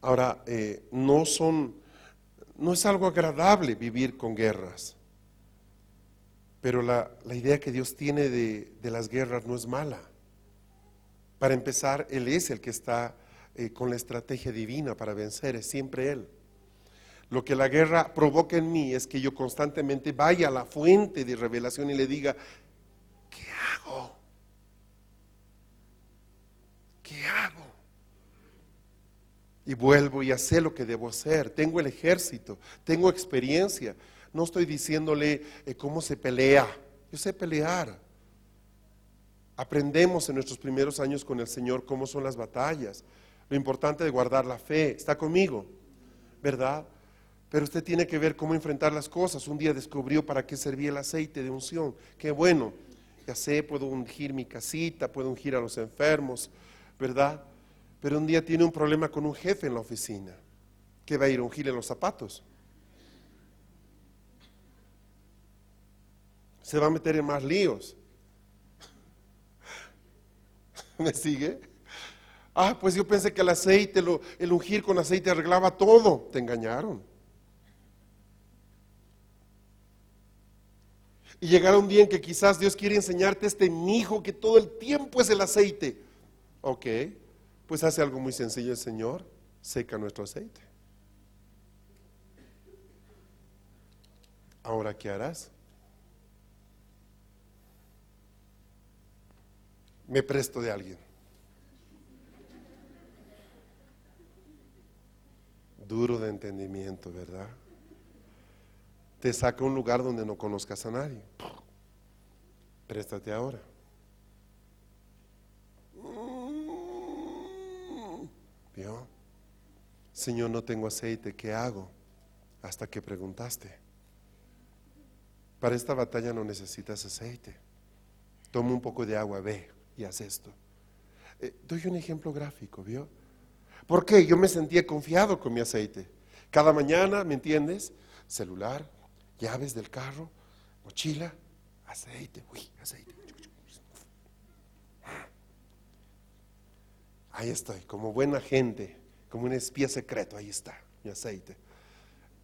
Ahora, eh, no son, no es algo agradable vivir con guerras, pero la, idea que Dios tiene de, las guerras no es mala. Para empezar, Él es el que está eh, con la estrategia divina para vencer, es siempre Él. Lo que la guerra provoca en mí es que yo constantemente vaya a la fuente de revelación y le diga, ¿qué hago? ¿Qué hago? Y vuelvo y hacer lo que debo hacer. Tengo el ejército, tengo experiencia. No estoy diciéndole eh, cómo se pelea. Yo sé pelear. Aprendemos en nuestros primeros años con el Señor cómo son las batallas. Lo importante de guardar la fe. ¿Está conmigo? ¿Verdad? Pero usted tiene que ver cómo enfrentar las cosas. Un día descubrió para qué servía el aceite de unción. Qué bueno. Ya sé, puedo ungir mi casita, puedo ungir a los enfermos, ¿verdad? Pero un día tiene un problema con un jefe en la oficina. ¿Qué va a ir a ungirle los zapatos? Se va a meter en más líos. ¿Me sigue? Ah, pues yo pensé que el aceite, el ungir con aceite arreglaba todo. Te engañaron. Y llegará un día en que quizás Dios quiere enseñarte este hijo que todo el tiempo es el aceite. Ok, pues hace algo muy sencillo el Señor, seca nuestro aceite. Ahora, ¿qué harás? Me presto de alguien. Duro de entendimiento, ¿verdad? te saca a un lugar donde no conozcas a nadie. Préstate ahora. ¿Vio? Señor, no tengo aceite, ¿qué hago? Hasta que preguntaste. Para esta batalla no necesitas aceite. Toma un poco de agua, ve y haz esto. Eh, doy un ejemplo gráfico, ¿vio? ¿Por qué? Yo me sentía confiado con mi aceite. Cada mañana, ¿me entiendes? Celular, llaves del carro, mochila, aceite, uy, aceite. Ahí estoy, como buena gente, como un espía secreto, ahí está mi aceite.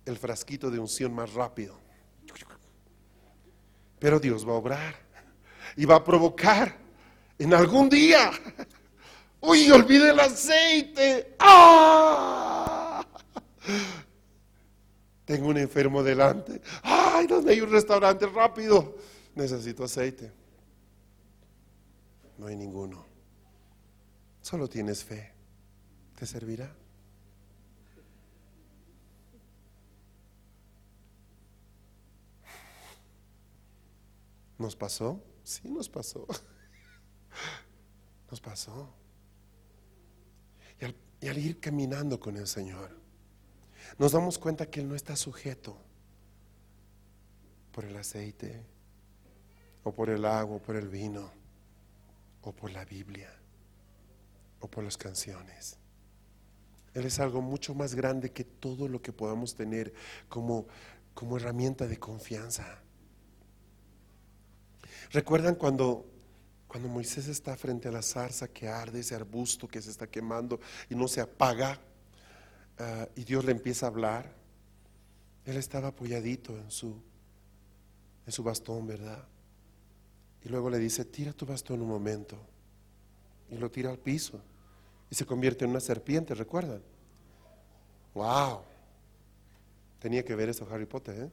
El frasquito de unción más rápido. Pero Dios va a obrar y va a provocar en algún día. Uy, olvide el aceite. ¡Ah! Tengo un enfermo delante. Ay, ¿dónde hay un restaurante rápido? Necesito aceite. No hay ninguno. Solo tienes fe. ¿Te servirá? ¿Nos pasó? Sí, nos pasó. Nos pasó. Y al, ir caminando con el Señor, nos damos cuenta que Él no está sujeto por el aceite, o por el agua, o por el vino, o por la Biblia, o por las canciones. Él es algo mucho más grande que todo lo que podamos tener como, como herramienta de confianza. ¿Recuerdan cuando, cuando Moisés está frente a la zarza que arde, ese arbusto que se está quemando y no se apaga? Ah, y Dios le empieza a hablar, él estaba apoyadito en su, en su bastón, ¿verdad? Y luego le dice, tira tu bastón un momento. Y lo tira al piso. Y se convierte en una serpiente, ¿recuerdan? ¡Wow! Tenía que ver eso Harry Potter, ¿eh?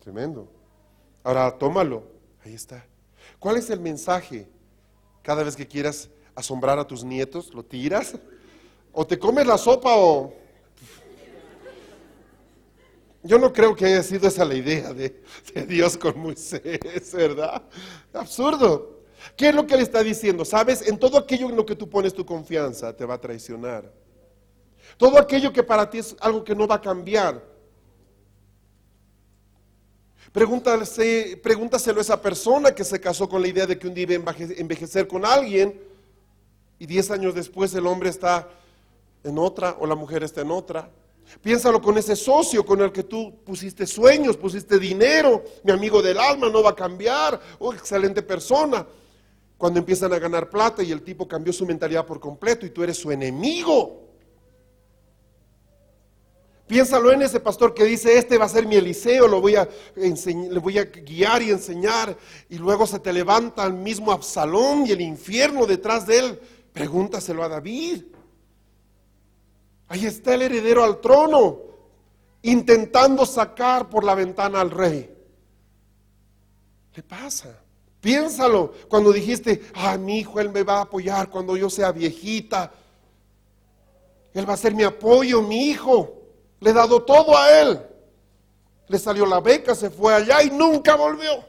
Tremendo. Ahora, tómalo. Ahí está. ¿Cuál es el mensaje cada vez que quieras asombrar a tus nietos, lo tiras, o te comes la sopa o... Yo no creo que haya sido esa la idea de, Dios con Moisés, ¿verdad? Absurdo. ¿Qué es lo que le está diciendo? Sabes, en todo aquello en lo que tú pones tu confianza te va a traicionar. Todo aquello que para ti es algo que no va a cambiar. Pregúntaselo a esa persona que se casó con la idea de que un día iba a envejecer con alguien y diez años después el hombre está en otra o la mujer está en otra. Piénsalo con ese socio con el que tú pusiste sueños, pusiste dinero, mi amigo del alma no va a cambiar, oh, excelente persona. Cuando empiezan a ganar plata y el tipo cambió su mentalidad por completo y tú eres su enemigo. Piénsalo en ese pastor que dice, este va a ser mi Eliseo, lo voy a le voy a guiar y enseñar. Y luego se te levanta el mismo Absalón y el infierno detrás de él. Pregúntaselo a David. Ahí está el heredero al trono, intentando sacar por la ventana al rey. ¿Qué pasa? Piénsalo cuando dijiste, ah, mi hijo, él me va a apoyar cuando yo sea viejita. Él va a ser mi apoyo, mi hijo. Le he dado todo a él. Le salió la beca, se fue allá y nunca volvió.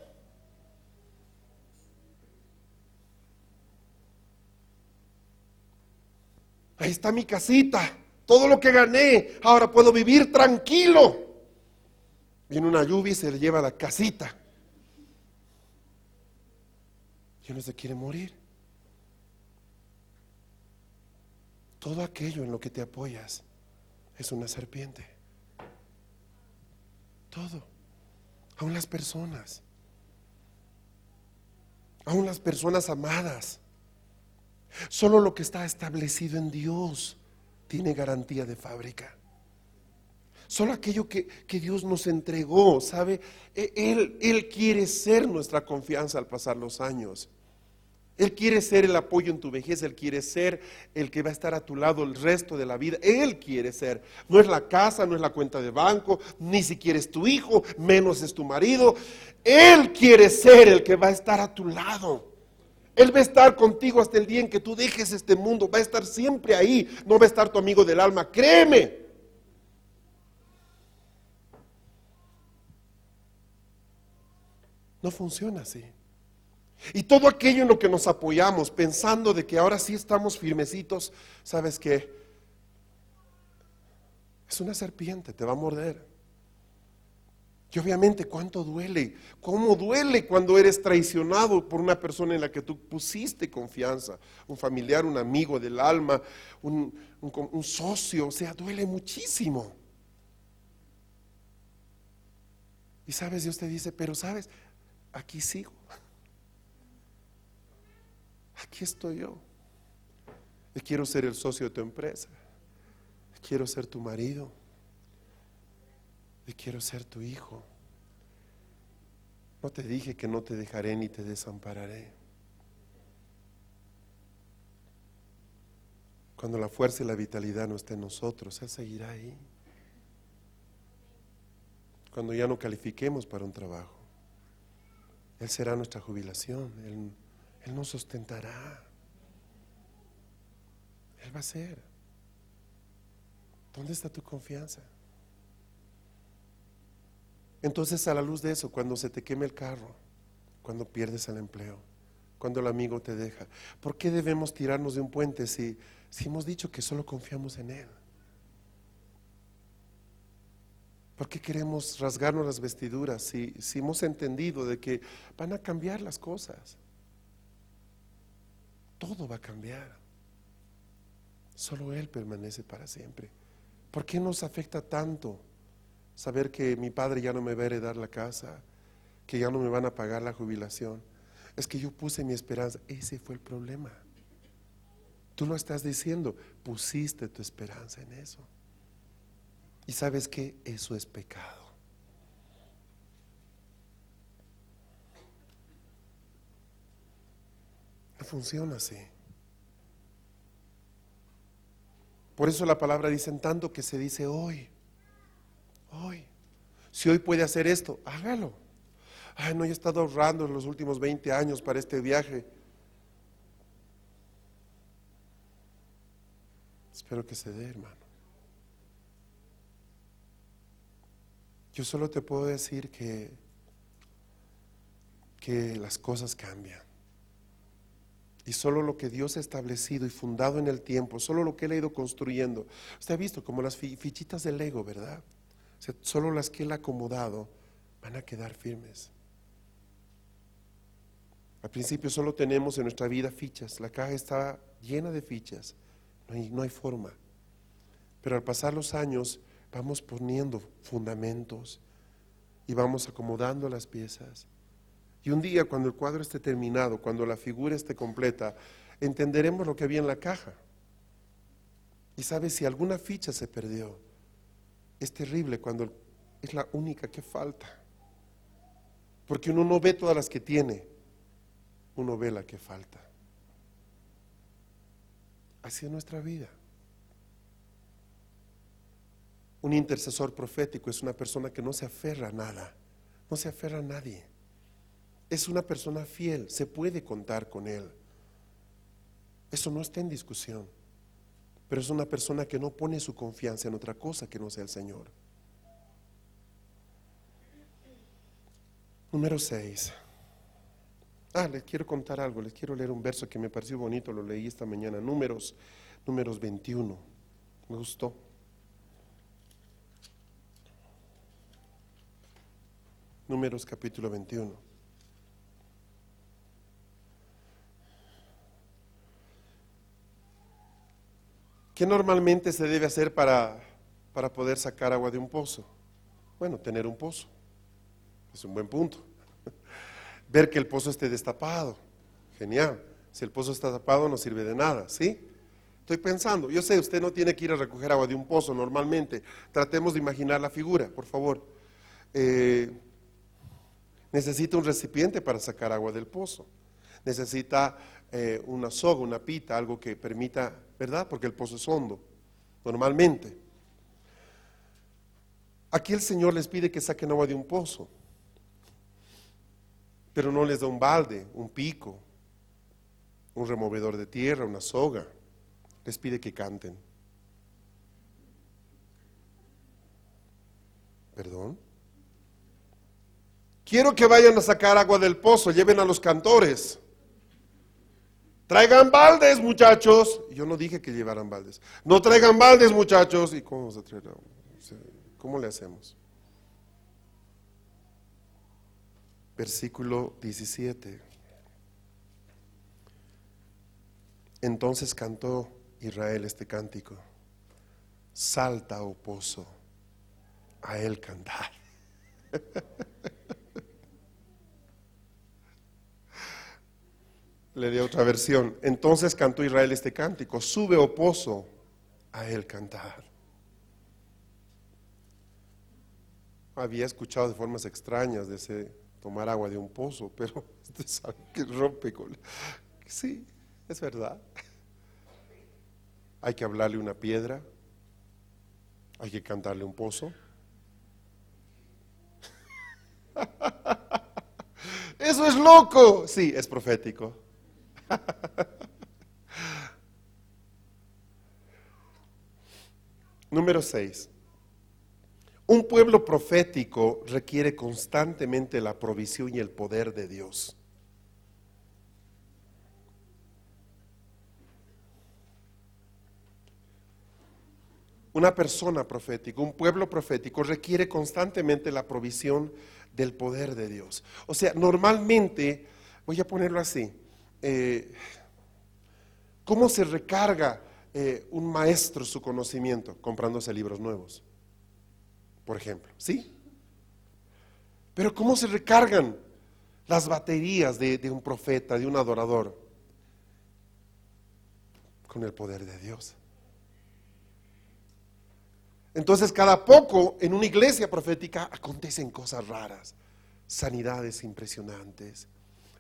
Ahí está mi casita, todo lo que gané, ahora puedo vivir tranquilo. Viene una lluvia y se le lleva la casita. Y uno se quiere morir. Todo aquello en lo que te apoyas es una serpiente. Todo. Aún las personas. Aún las personas amadas. Solo lo que está establecido en Dios tiene garantía de fábrica. Solo aquello que, que, Dios nos entregó, ¿sabe? E, él, él quiere ser nuestra confianza al pasar los años. Él quiere ser el apoyo en tu vejez, Él quiere ser el que va a estar a tu lado el resto de la vida. Él quiere ser. No es la casa, no es la cuenta de banco, ni siquiera es tu hijo, menos es tu marido. Él quiere ser el que va a estar a tu lado. Él va a estar contigo hasta el día en que tú dejes este mundo. Va a estar siempre ahí. No va a estar tu amigo del alma. Créeme. No funciona así. Y todo aquello en lo que nos apoyamos, pensando de que ahora sí estamos firmecitos, ¿sabes qué? Es una serpiente, te va a morder. Y obviamente cuánto duele, cómo duele cuando eres traicionado por una persona en la que tú pusiste confianza, un familiar, un amigo del alma, un, un socio, o sea, duele muchísimo. Y sabes, Dios te dice, pero sabes, aquí sigo aquí estoy yo. quiero ser el socio de tu empresa. Quiero ser tu marido. Y quiero ser tu hijo. No te dije que no te dejaré ni te desampararé. Cuando la fuerza y la vitalidad no estén en nosotros, Él seguirá ahí. Cuando ya no califiquemos para un trabajo, Él será nuestra jubilación. Él él nos sustentará. Él va a ser. ¿Dónde está tu confianza? Entonces, a la luz de eso, cuando se te queme el carro, cuando pierdes el empleo, cuando el amigo te deja, ¿por qué debemos tirarnos de un puente si, si hemos dicho que solo confiamos en Él? ¿Por qué queremos rasgarnos las vestiduras si, si hemos entendido de que van a cambiar las cosas? Todo va a cambiar. Solo Él permanece para siempre. ¿Por qué nos afecta tanto saber que mi padre ya no me va a heredar la casa, que ya no me van a pagar la jubilación? Es que yo puse mi esperanza. Ese fue el problema. Tú lo estás diciendo, pusiste tu esperanza en eso. Y sabes que eso es pecado. Funciona así. Por eso la palabra dice tanto que se dice hoy. Hoy. Si hoy puede hacer esto, hágalo. Ay, no, he estado ahorrando en los últimos 20 años para este viaje. Espero que se dé, hermano. Yo solo te puedo decir que, que las cosas cambian. Y solo lo que Dios ha establecido y fundado en el tiempo, solo lo que Él ha ido construyendo. Usted ha visto como las fichitas del Lego, ¿verdad? solo las que Él ha acomodado van a quedar firmes. Al principio solo tenemos en nuestra vida fichas. La caja está llena de fichas. No hay, no hay forma. Pero al pasar los años vamos poniendo fundamentos y vamos acomodando las piezas. Y un día cuando el cuadro esté terminado, cuando la figura esté completa, entenderemos lo que había en la caja. Y sabes, si alguna ficha se perdió, es terrible cuando es la única que falta. Porque uno no ve todas las que tiene, uno ve la que falta. Así es nuestra vida. Un intercesor profético es una persona que no se aferra a nada, no se aferra a nadie. Es una persona fiel, se puede contar con él. Eso no está en discusión. Pero es una persona que no pone su confianza en otra cosa que no sea el Señor. Número 6. Ah, les quiero contar algo, les quiero leer un verso que me pareció bonito, lo leí esta mañana, números, números 21. Me gustó. Números capítulo 21. ¿Qué normalmente se debe hacer para, para poder sacar agua de un pozo? Bueno, tener un pozo. Es un buen punto. Ver que el pozo esté destapado. Genial. Si el pozo está tapado no sirve de nada, ¿sí? Estoy pensando, yo sé, usted no tiene que ir a recoger agua de un pozo normalmente. Tratemos de imaginar la figura, por favor. Eh, necesita un recipiente para sacar agua del pozo. Necesita eh, una soga, una pita, algo que permita, ¿verdad? Porque el pozo es hondo, normalmente. Aquí el Señor les pide que saquen agua de un pozo pero no les da un balde, un pico, un removedor de tierra, una soga. Les pide que canten. ¿Perdón? Quiero que vayan a sacar agua del pozo, lleven a los cantores. Traigan baldes, muchachos. yo no dije que llevaran baldes. No traigan baldes, muchachos. ¿Y cómo vamos a traer ¿Cómo le hacemos? versículo 17. Entonces cantó Israel este cántico. Salta, oh pozo, a él cantar. Le di otra versión. Entonces cantó Israel este cántico. Sube, oh pozo, a él cantar. Había escuchado de formas extrañas de ese tomar agua de un pozo, pero usted sabe que rompe con... Sí, es verdad. Hay que hablarle una piedra, hay que cantarle un pozo. Eso es loco. Sí, es profético. Número 6. Un pueblo profético requiere constantemente la provisión y el poder de Dios. Una persona profética, un pueblo profético requiere constantemente la provisión del poder de Dios. O sea, normalmente, voy a ponerlo así, eh, ¿cómo se recarga eh, un maestro su conocimiento? Comprándose libros nuevos por ejemplo. ¿Sí? Pero ¿cómo se recargan las baterías de, de un profeta, de un adorador? Con el poder de Dios. Entonces cada poco en una iglesia profética acontecen cosas raras, sanidades impresionantes,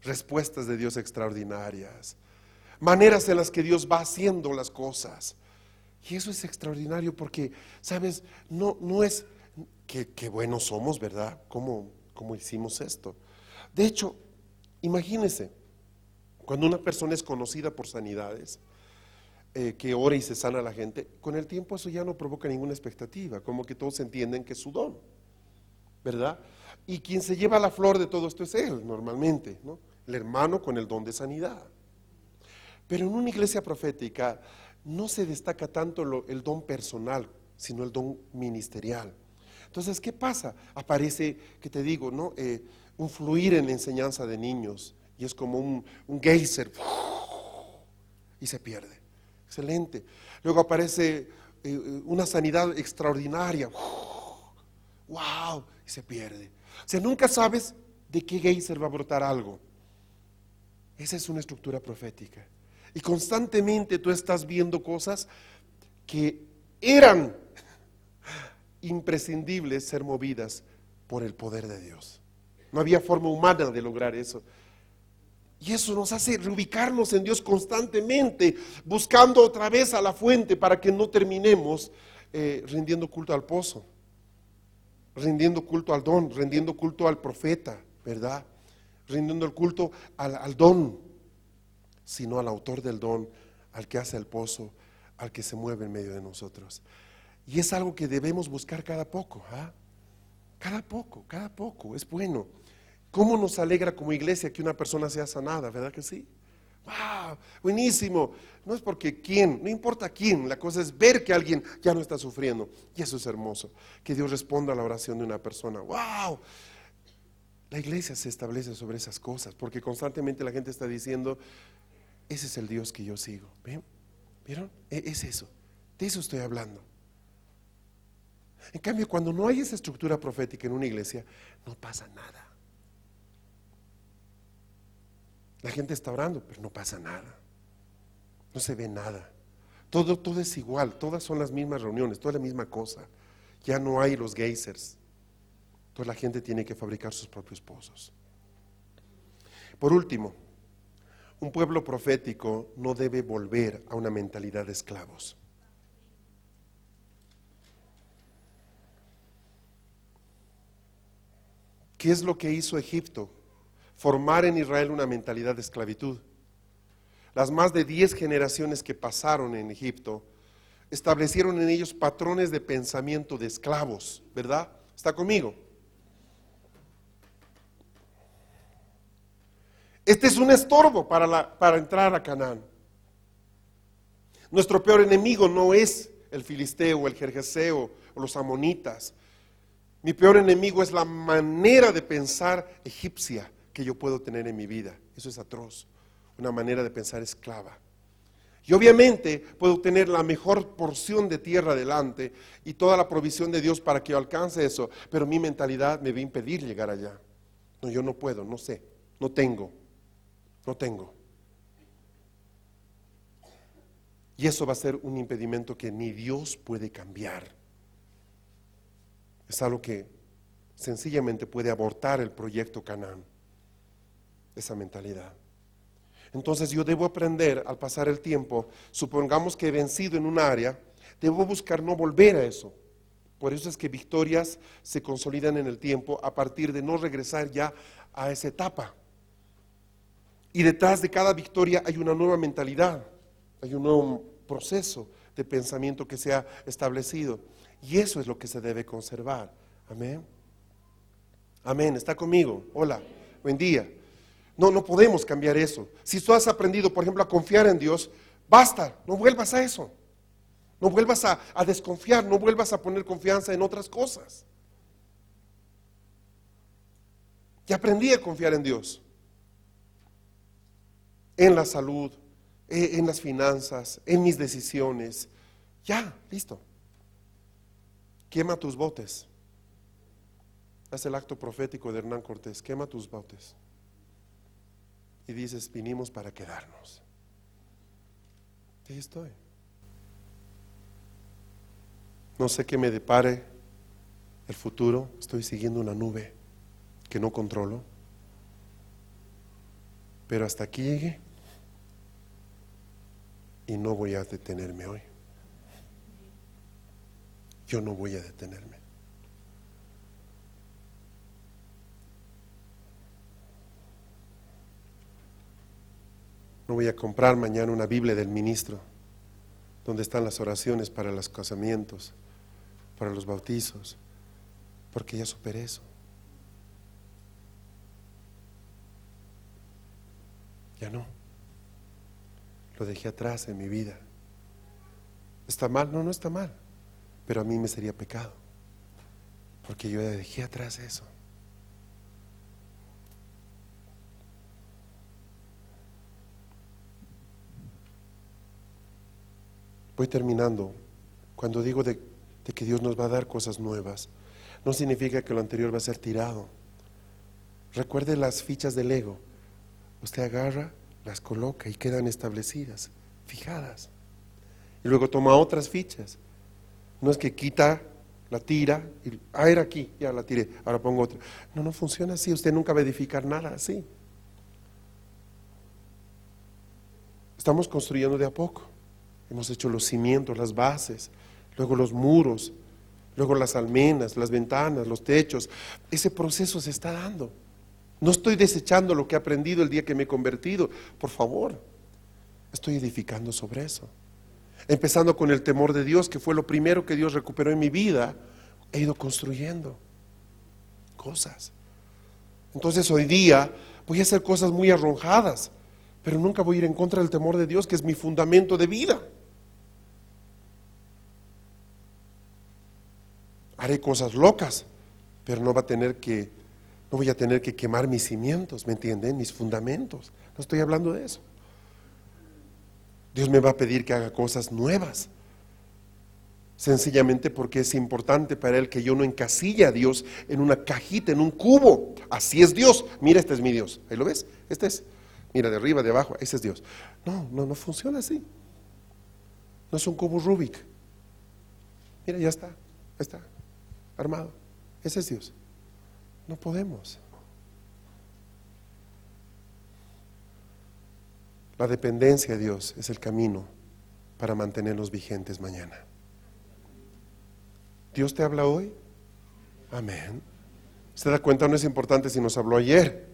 respuestas de Dios extraordinarias, maneras en las que Dios va haciendo las cosas. Y eso es extraordinario porque, sabes, no, no es qué, buenos somos, ¿verdad? ¿Cómo, ¿Cómo hicimos esto? De hecho, imagínense, cuando una persona es conocida por sanidades, eh, que ora y se sana a la gente, con el tiempo eso ya no provoca ninguna expectativa, como que todos entienden que es su don, ¿verdad? Y quien se lleva la flor de todo esto es él, normalmente, ¿no? El hermano con el don de sanidad. Pero en una iglesia profética no se destaca tanto el don personal, sino el don ministerial. Entonces, ¿qué pasa? Aparece, que te digo, ¿no? Eh, un fluir en la enseñanza de niños y es como un, geyser y se pierde. Excelente. Luego aparece eh, una sanidad extraordinaria. ¡Wow! Y se pierde. O sea, nunca sabes de qué geyser va a brotar algo. Esa es una estructura profética. Y constantemente tú estás viendo cosas que eran imprescindibles ser movidas por el poder de Dios. No había forma humana de lograr eso. Y eso nos hace reubicarnos en Dios constantemente, buscando otra vez a la fuente para que no terminemos eh, rindiendo culto al pozo, rindiendo culto al don, rindiendo culto al profeta, ¿verdad? Rindiendo el culto al, don, sino al autor del don, al que hace el pozo, al que se mueve en medio de nosotros. Y es algo que debemos buscar cada poco, ¿ah? Cada poco, cada poco, es bueno. ¿Cómo nos alegra como iglesia que una persona sea sanada, verdad que sí? ¡Wow! Buenísimo. No es porque quién, no importa quién, la cosa es ver que alguien ya no está sufriendo. Y eso es hermoso. Que Dios responda a la oración de una persona. ¡Wow! La iglesia se establece sobre esas cosas porque constantemente la gente está diciendo, ese es el Dios que yo sigo. ¿Ven? ¿Vieron? E, es eso. De eso estoy hablando. En cambio, cuando no hay esa estructura profética en una iglesia, no pasa nada. La gente está orando, pero no pasa nada. No se ve nada. Todo, todo es igual, todas son las mismas reuniones, toda la misma cosa. Ya no hay los geysers. Entonces la gente tiene que fabricar sus propios pozos. Por último, un pueblo profético no debe volver a una mentalidad de esclavos. ¿Qué es lo que hizo Egipto? Formar en Israel una mentalidad de esclavitud. Las más de 10 generaciones que pasaron en Egipto establecieron en ellos patrones de pensamiento de esclavos, ¿verdad? ¿Está conmigo? Este es un estorbo para, para entrar a Canaán. Nuestro peor enemigo no es el filisteo, el jerjeseo o los amonitas. Mi peor enemigo es la manera de pensar egipcia que yo puedo tener en mi vida. Eso es atroz. Una manera de pensar esclava. Y obviamente puedo tener la mejor porción de tierra delante y toda la provisión de Dios para que yo alcance eso, pero mi mentalidad me va a impedir llegar allá. No, yo no puedo, no sé, no tengo, no tengo. Y eso va a ser un impedimento que ni Dios puede cambiar. Es algo que sencillamente puede abortar el proyecto Canaán, esa mentalidad. Entonces yo debo aprender al pasar el tiempo, supongamos que he vencido en un área, debo buscar no volver a eso. Por eso es que victorias se consolidan en el tiempo a partir de no regresar ya a esa etapa. Y detrás de cada victoria hay una nueva mentalidad, hay un nuevo proceso de pensamiento que se ha establecido. Y eso es lo que se debe conservar. Amén. Amén. ¿Está conmigo? Hola. Buen día. No, no podemos cambiar eso. Si tú has aprendido, por ejemplo, a confiar en Dios, basta. No vuelvas a eso. No vuelvas a, desconfiar. No vuelvas a poner confianza en otras cosas. Y aprendí a confiar en Dios. En la salud, e, en las finanzas, en mis decisiones. Ya, listo quema tus botes. Haz el acto profético de Hernán Cortés, quema tus botes. Y dices, vinimos para quedarnos. Ahí estoy. No sé qué me depare el futuro, estoy siguiendo una nube que no controlo. Pero hasta aquí llegué y no voy a detenerme hoy yo no voy a detenerme. No voy a comprar mañana una Biblia del ministro, donde están las oraciones para los casamientos, para los bautizos, porque ya superé eso. Ya no. Lo dejé atrás en mi vida. ¿Está mal? No, no está mal pero a mí me sería pecado, porque yo dejé atrás eso. Voy terminando. Cuando digo de, que Dios nos va a dar cosas nuevas, no significa que lo anterior va a ser tirado. Recuerde las fichas del ego. Usted agarra, las coloca y quedan establecidas, fijadas. Y luego toma otras fichas. No es que quita, la tira, y, ah, era aquí, ya la tiré, ahora pongo otra. No, no funciona así. Usted nunca va a edificar nada así. Estamos construyendo de a poco. Hemos hecho los cimientos, las bases, luego los muros, luego las almenas, las ventanas, los techos. Ese proceso se está dando. No estoy desechando lo que he aprendido el día que me he convertido. Por favor, estoy edificando sobre eso. Empezando con el temor de Dios, que fue lo primero que Dios recuperó en mi vida, he ido construyendo cosas. Entonces hoy día voy a hacer cosas muy arrojadas pero nunca voy a ir en contra del temor de Dios, que es mi fundamento de vida. Haré cosas locas, pero no va a tener que, no voy a tener que quemar mis cimientos, ¿me entienden? Mis fundamentos. No estoy hablando de eso. Dios me va a pedir que haga cosas nuevas. Sencillamente porque es importante para Él que yo no encasille a Dios en una cajita, en un cubo. Así es Dios. Mira, este es mi Dios. ¿Ahí lo ves? Este es. Mira, de arriba, de abajo, ese es Dios. No, no, no funciona así. No es un cubo Rubik. Mira, ya está, está, armado. Ese es Dios. No podemos. La dependencia de Dios es el camino para mantenernos vigentes mañana. ¿Dios te habla hoy? Amén. ¿Se da cuenta? No es importante si nos habló ayer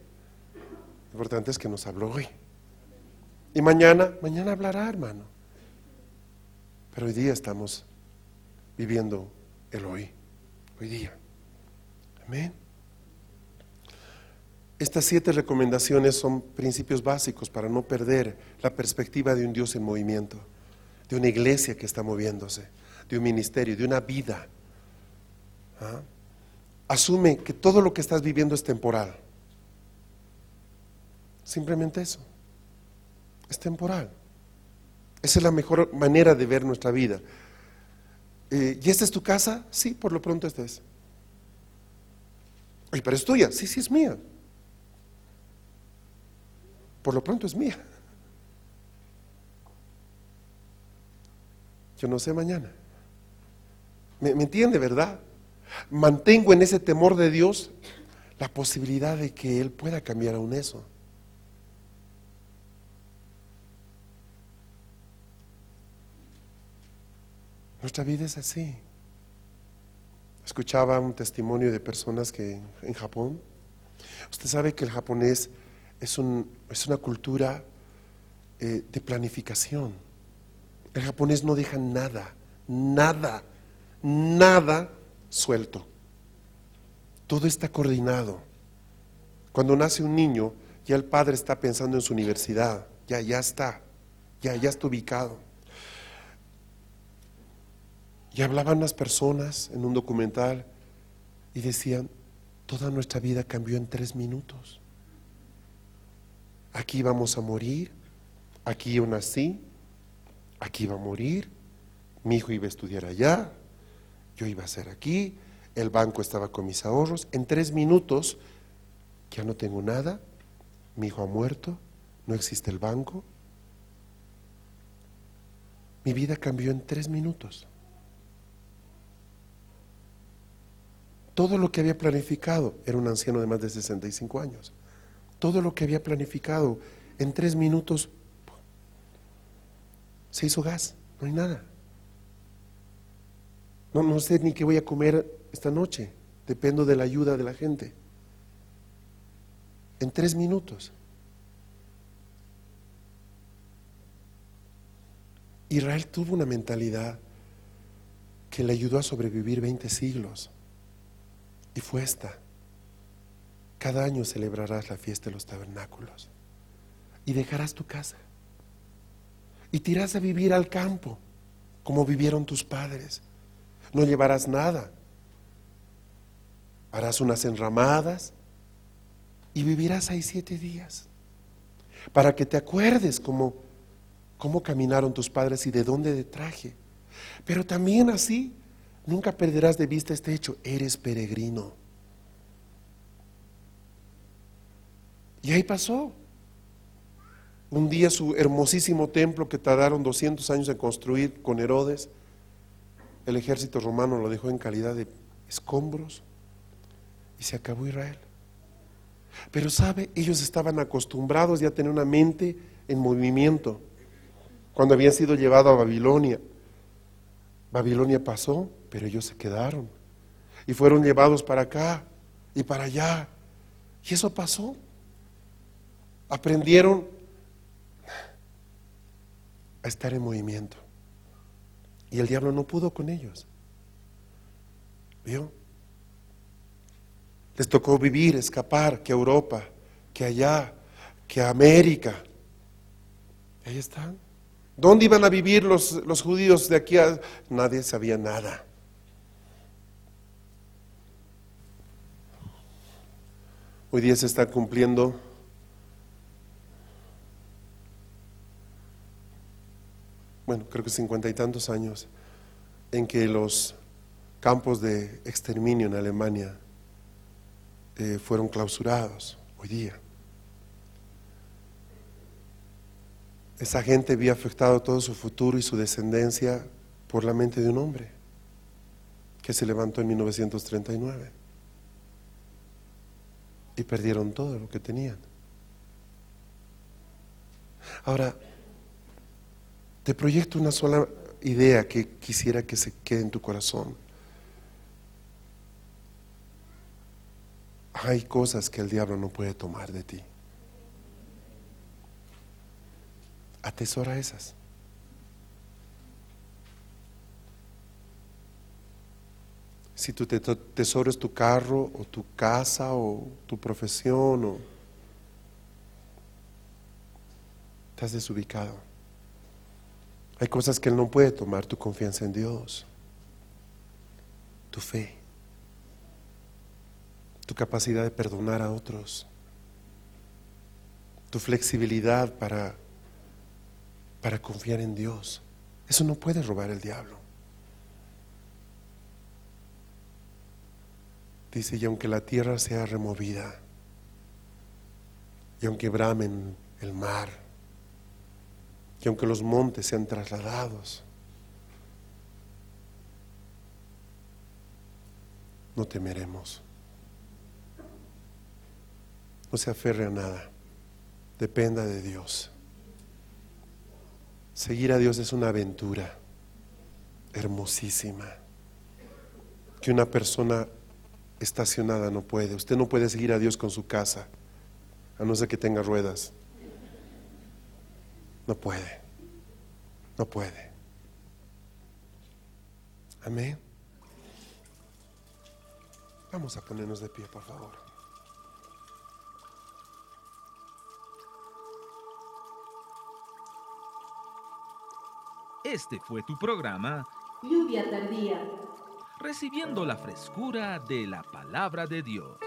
importante es que nos habló hoy. Y mañana, mañana hablará, hermano. Pero hoy día estamos viviendo el hoy. Hoy día. Amén. Estas siete recomendaciones son principios básicos para no perder la perspectiva de un Dios en movimiento, de una iglesia que está moviéndose, de un ministerio, de una vida. ¿Ah? Asume que todo lo que estás viviendo es temporal. Simplemente eso. Es temporal. Esa es la mejor manera de ver nuestra vida. Eh, ¿Y esta es tu casa? Sí, por lo pronto esta es. Oye, pero es tuya. Sí, sí, es mía. Por lo pronto es mía. Yo no sé mañana. ¿Me, ¿Me, entiende, verdad? Mantengo en ese temor de Dios la posibilidad de que Él pueda cambiar aún eso. Nuestra vida es así. Escuchaba un testimonio de personas que en Japón, usted sabe que el japonés es, un, es una cultura eh, de planificación. El japonés no deja nada, nada, nada suelto. Todo está coordinado. Cuando nace un niño, ya el padre está pensando en su universidad, ya, ya está, ya, ya está ubicado. Y hablaban las personas en un documental y decían, toda nuestra vida cambió en tres minutos. Aquí vamos a morir, aquí yo nací, aquí iba a morir, mi hijo iba a estudiar allá, yo iba a ser aquí, el banco estaba con mis ahorros. En tres minutos ya no tengo nada, mi hijo ha muerto, no existe el banco. Mi vida cambió en tres minutos. Todo lo que había planificado, era un anciano de más de 65 años, todo lo que había planificado en tres minutos se hizo gas, no hay nada. No, sé ni qué voy a comer esta noche, dependo de la ayuda de la gente. En tres minutos. Israel tuvo una mentalidad que le ayudó a sobrevivir 20 siglos. Y fue esta. Cada año celebrarás la fiesta de los tabernáculos y dejarás tu casa y te irás a vivir al campo como vivieron tus padres. No llevarás nada. Harás unas enramadas y vivirás ahí siete días para que te acuerdes cómo, cómo caminaron tus padres y de dónde te traje. Pero también así Nunca perderás de vista este hecho, eres peregrino. Y ahí pasó. Un día su hermosísimo templo que tardaron 200 años en construir con Herodes, el ejército romano lo dejó en calidad de escombros y se acabó Israel. Pero sabe, ellos estaban acostumbrados ya a tener una mente en movimiento. Cuando habían sido llevados a Babilonia, Babilonia pasó, pero ellos se quedaron. Y fueron llevados para acá y para allá. Y eso pasó. Aprendieron a estar en movimiento. Y el diablo no pudo con ellos. ¿Vio? Les tocó vivir, escapar, que Europa, que allá, que América. ahí están. ¿Dónde iban a vivir los, los judíos de aquí a... Nadie sabía nada. Hoy día se está cumpliendo bueno, creo que cincuenta y tantos años, en que los campos de exterminio en Alemania eh, fueron clausurados hoy día. Esa gente había afectado todo su futuro y su descendencia por la mente de un hombre que se levantó en 1939 y perdieron todo lo que tenían. Ahora, te proyecto una sola idea que quisiera que se quede en tu corazón. Hay cosas que el diablo no puede tomar de ti. Atesora esas. Si tu tesoro es tu carro o tu casa o tu profesión o estás desubicado. Hay cosas que Él no puede tomar, tu confianza en Dios, tu fe, tu capacidad de perdonar a otros, tu flexibilidad para para confiar en Dios. Eso no puede robar el diablo. Dice, y aunque la tierra sea removida, y aunque bramen el mar, y aunque los montes sean trasladados, no temeremos. No se aferre a nada, dependa de Dios. Seguir a Dios es una aventura hermosísima que una persona estacionada no puede. Usted no puede seguir a Dios con su casa, a no ser que tenga ruedas. No puede, no puede. Amén. Vamos a ponernos de pie, por favor. Este fue tu programa Lluvia tardía. Recibiendo la frescura de la palabra de Dios.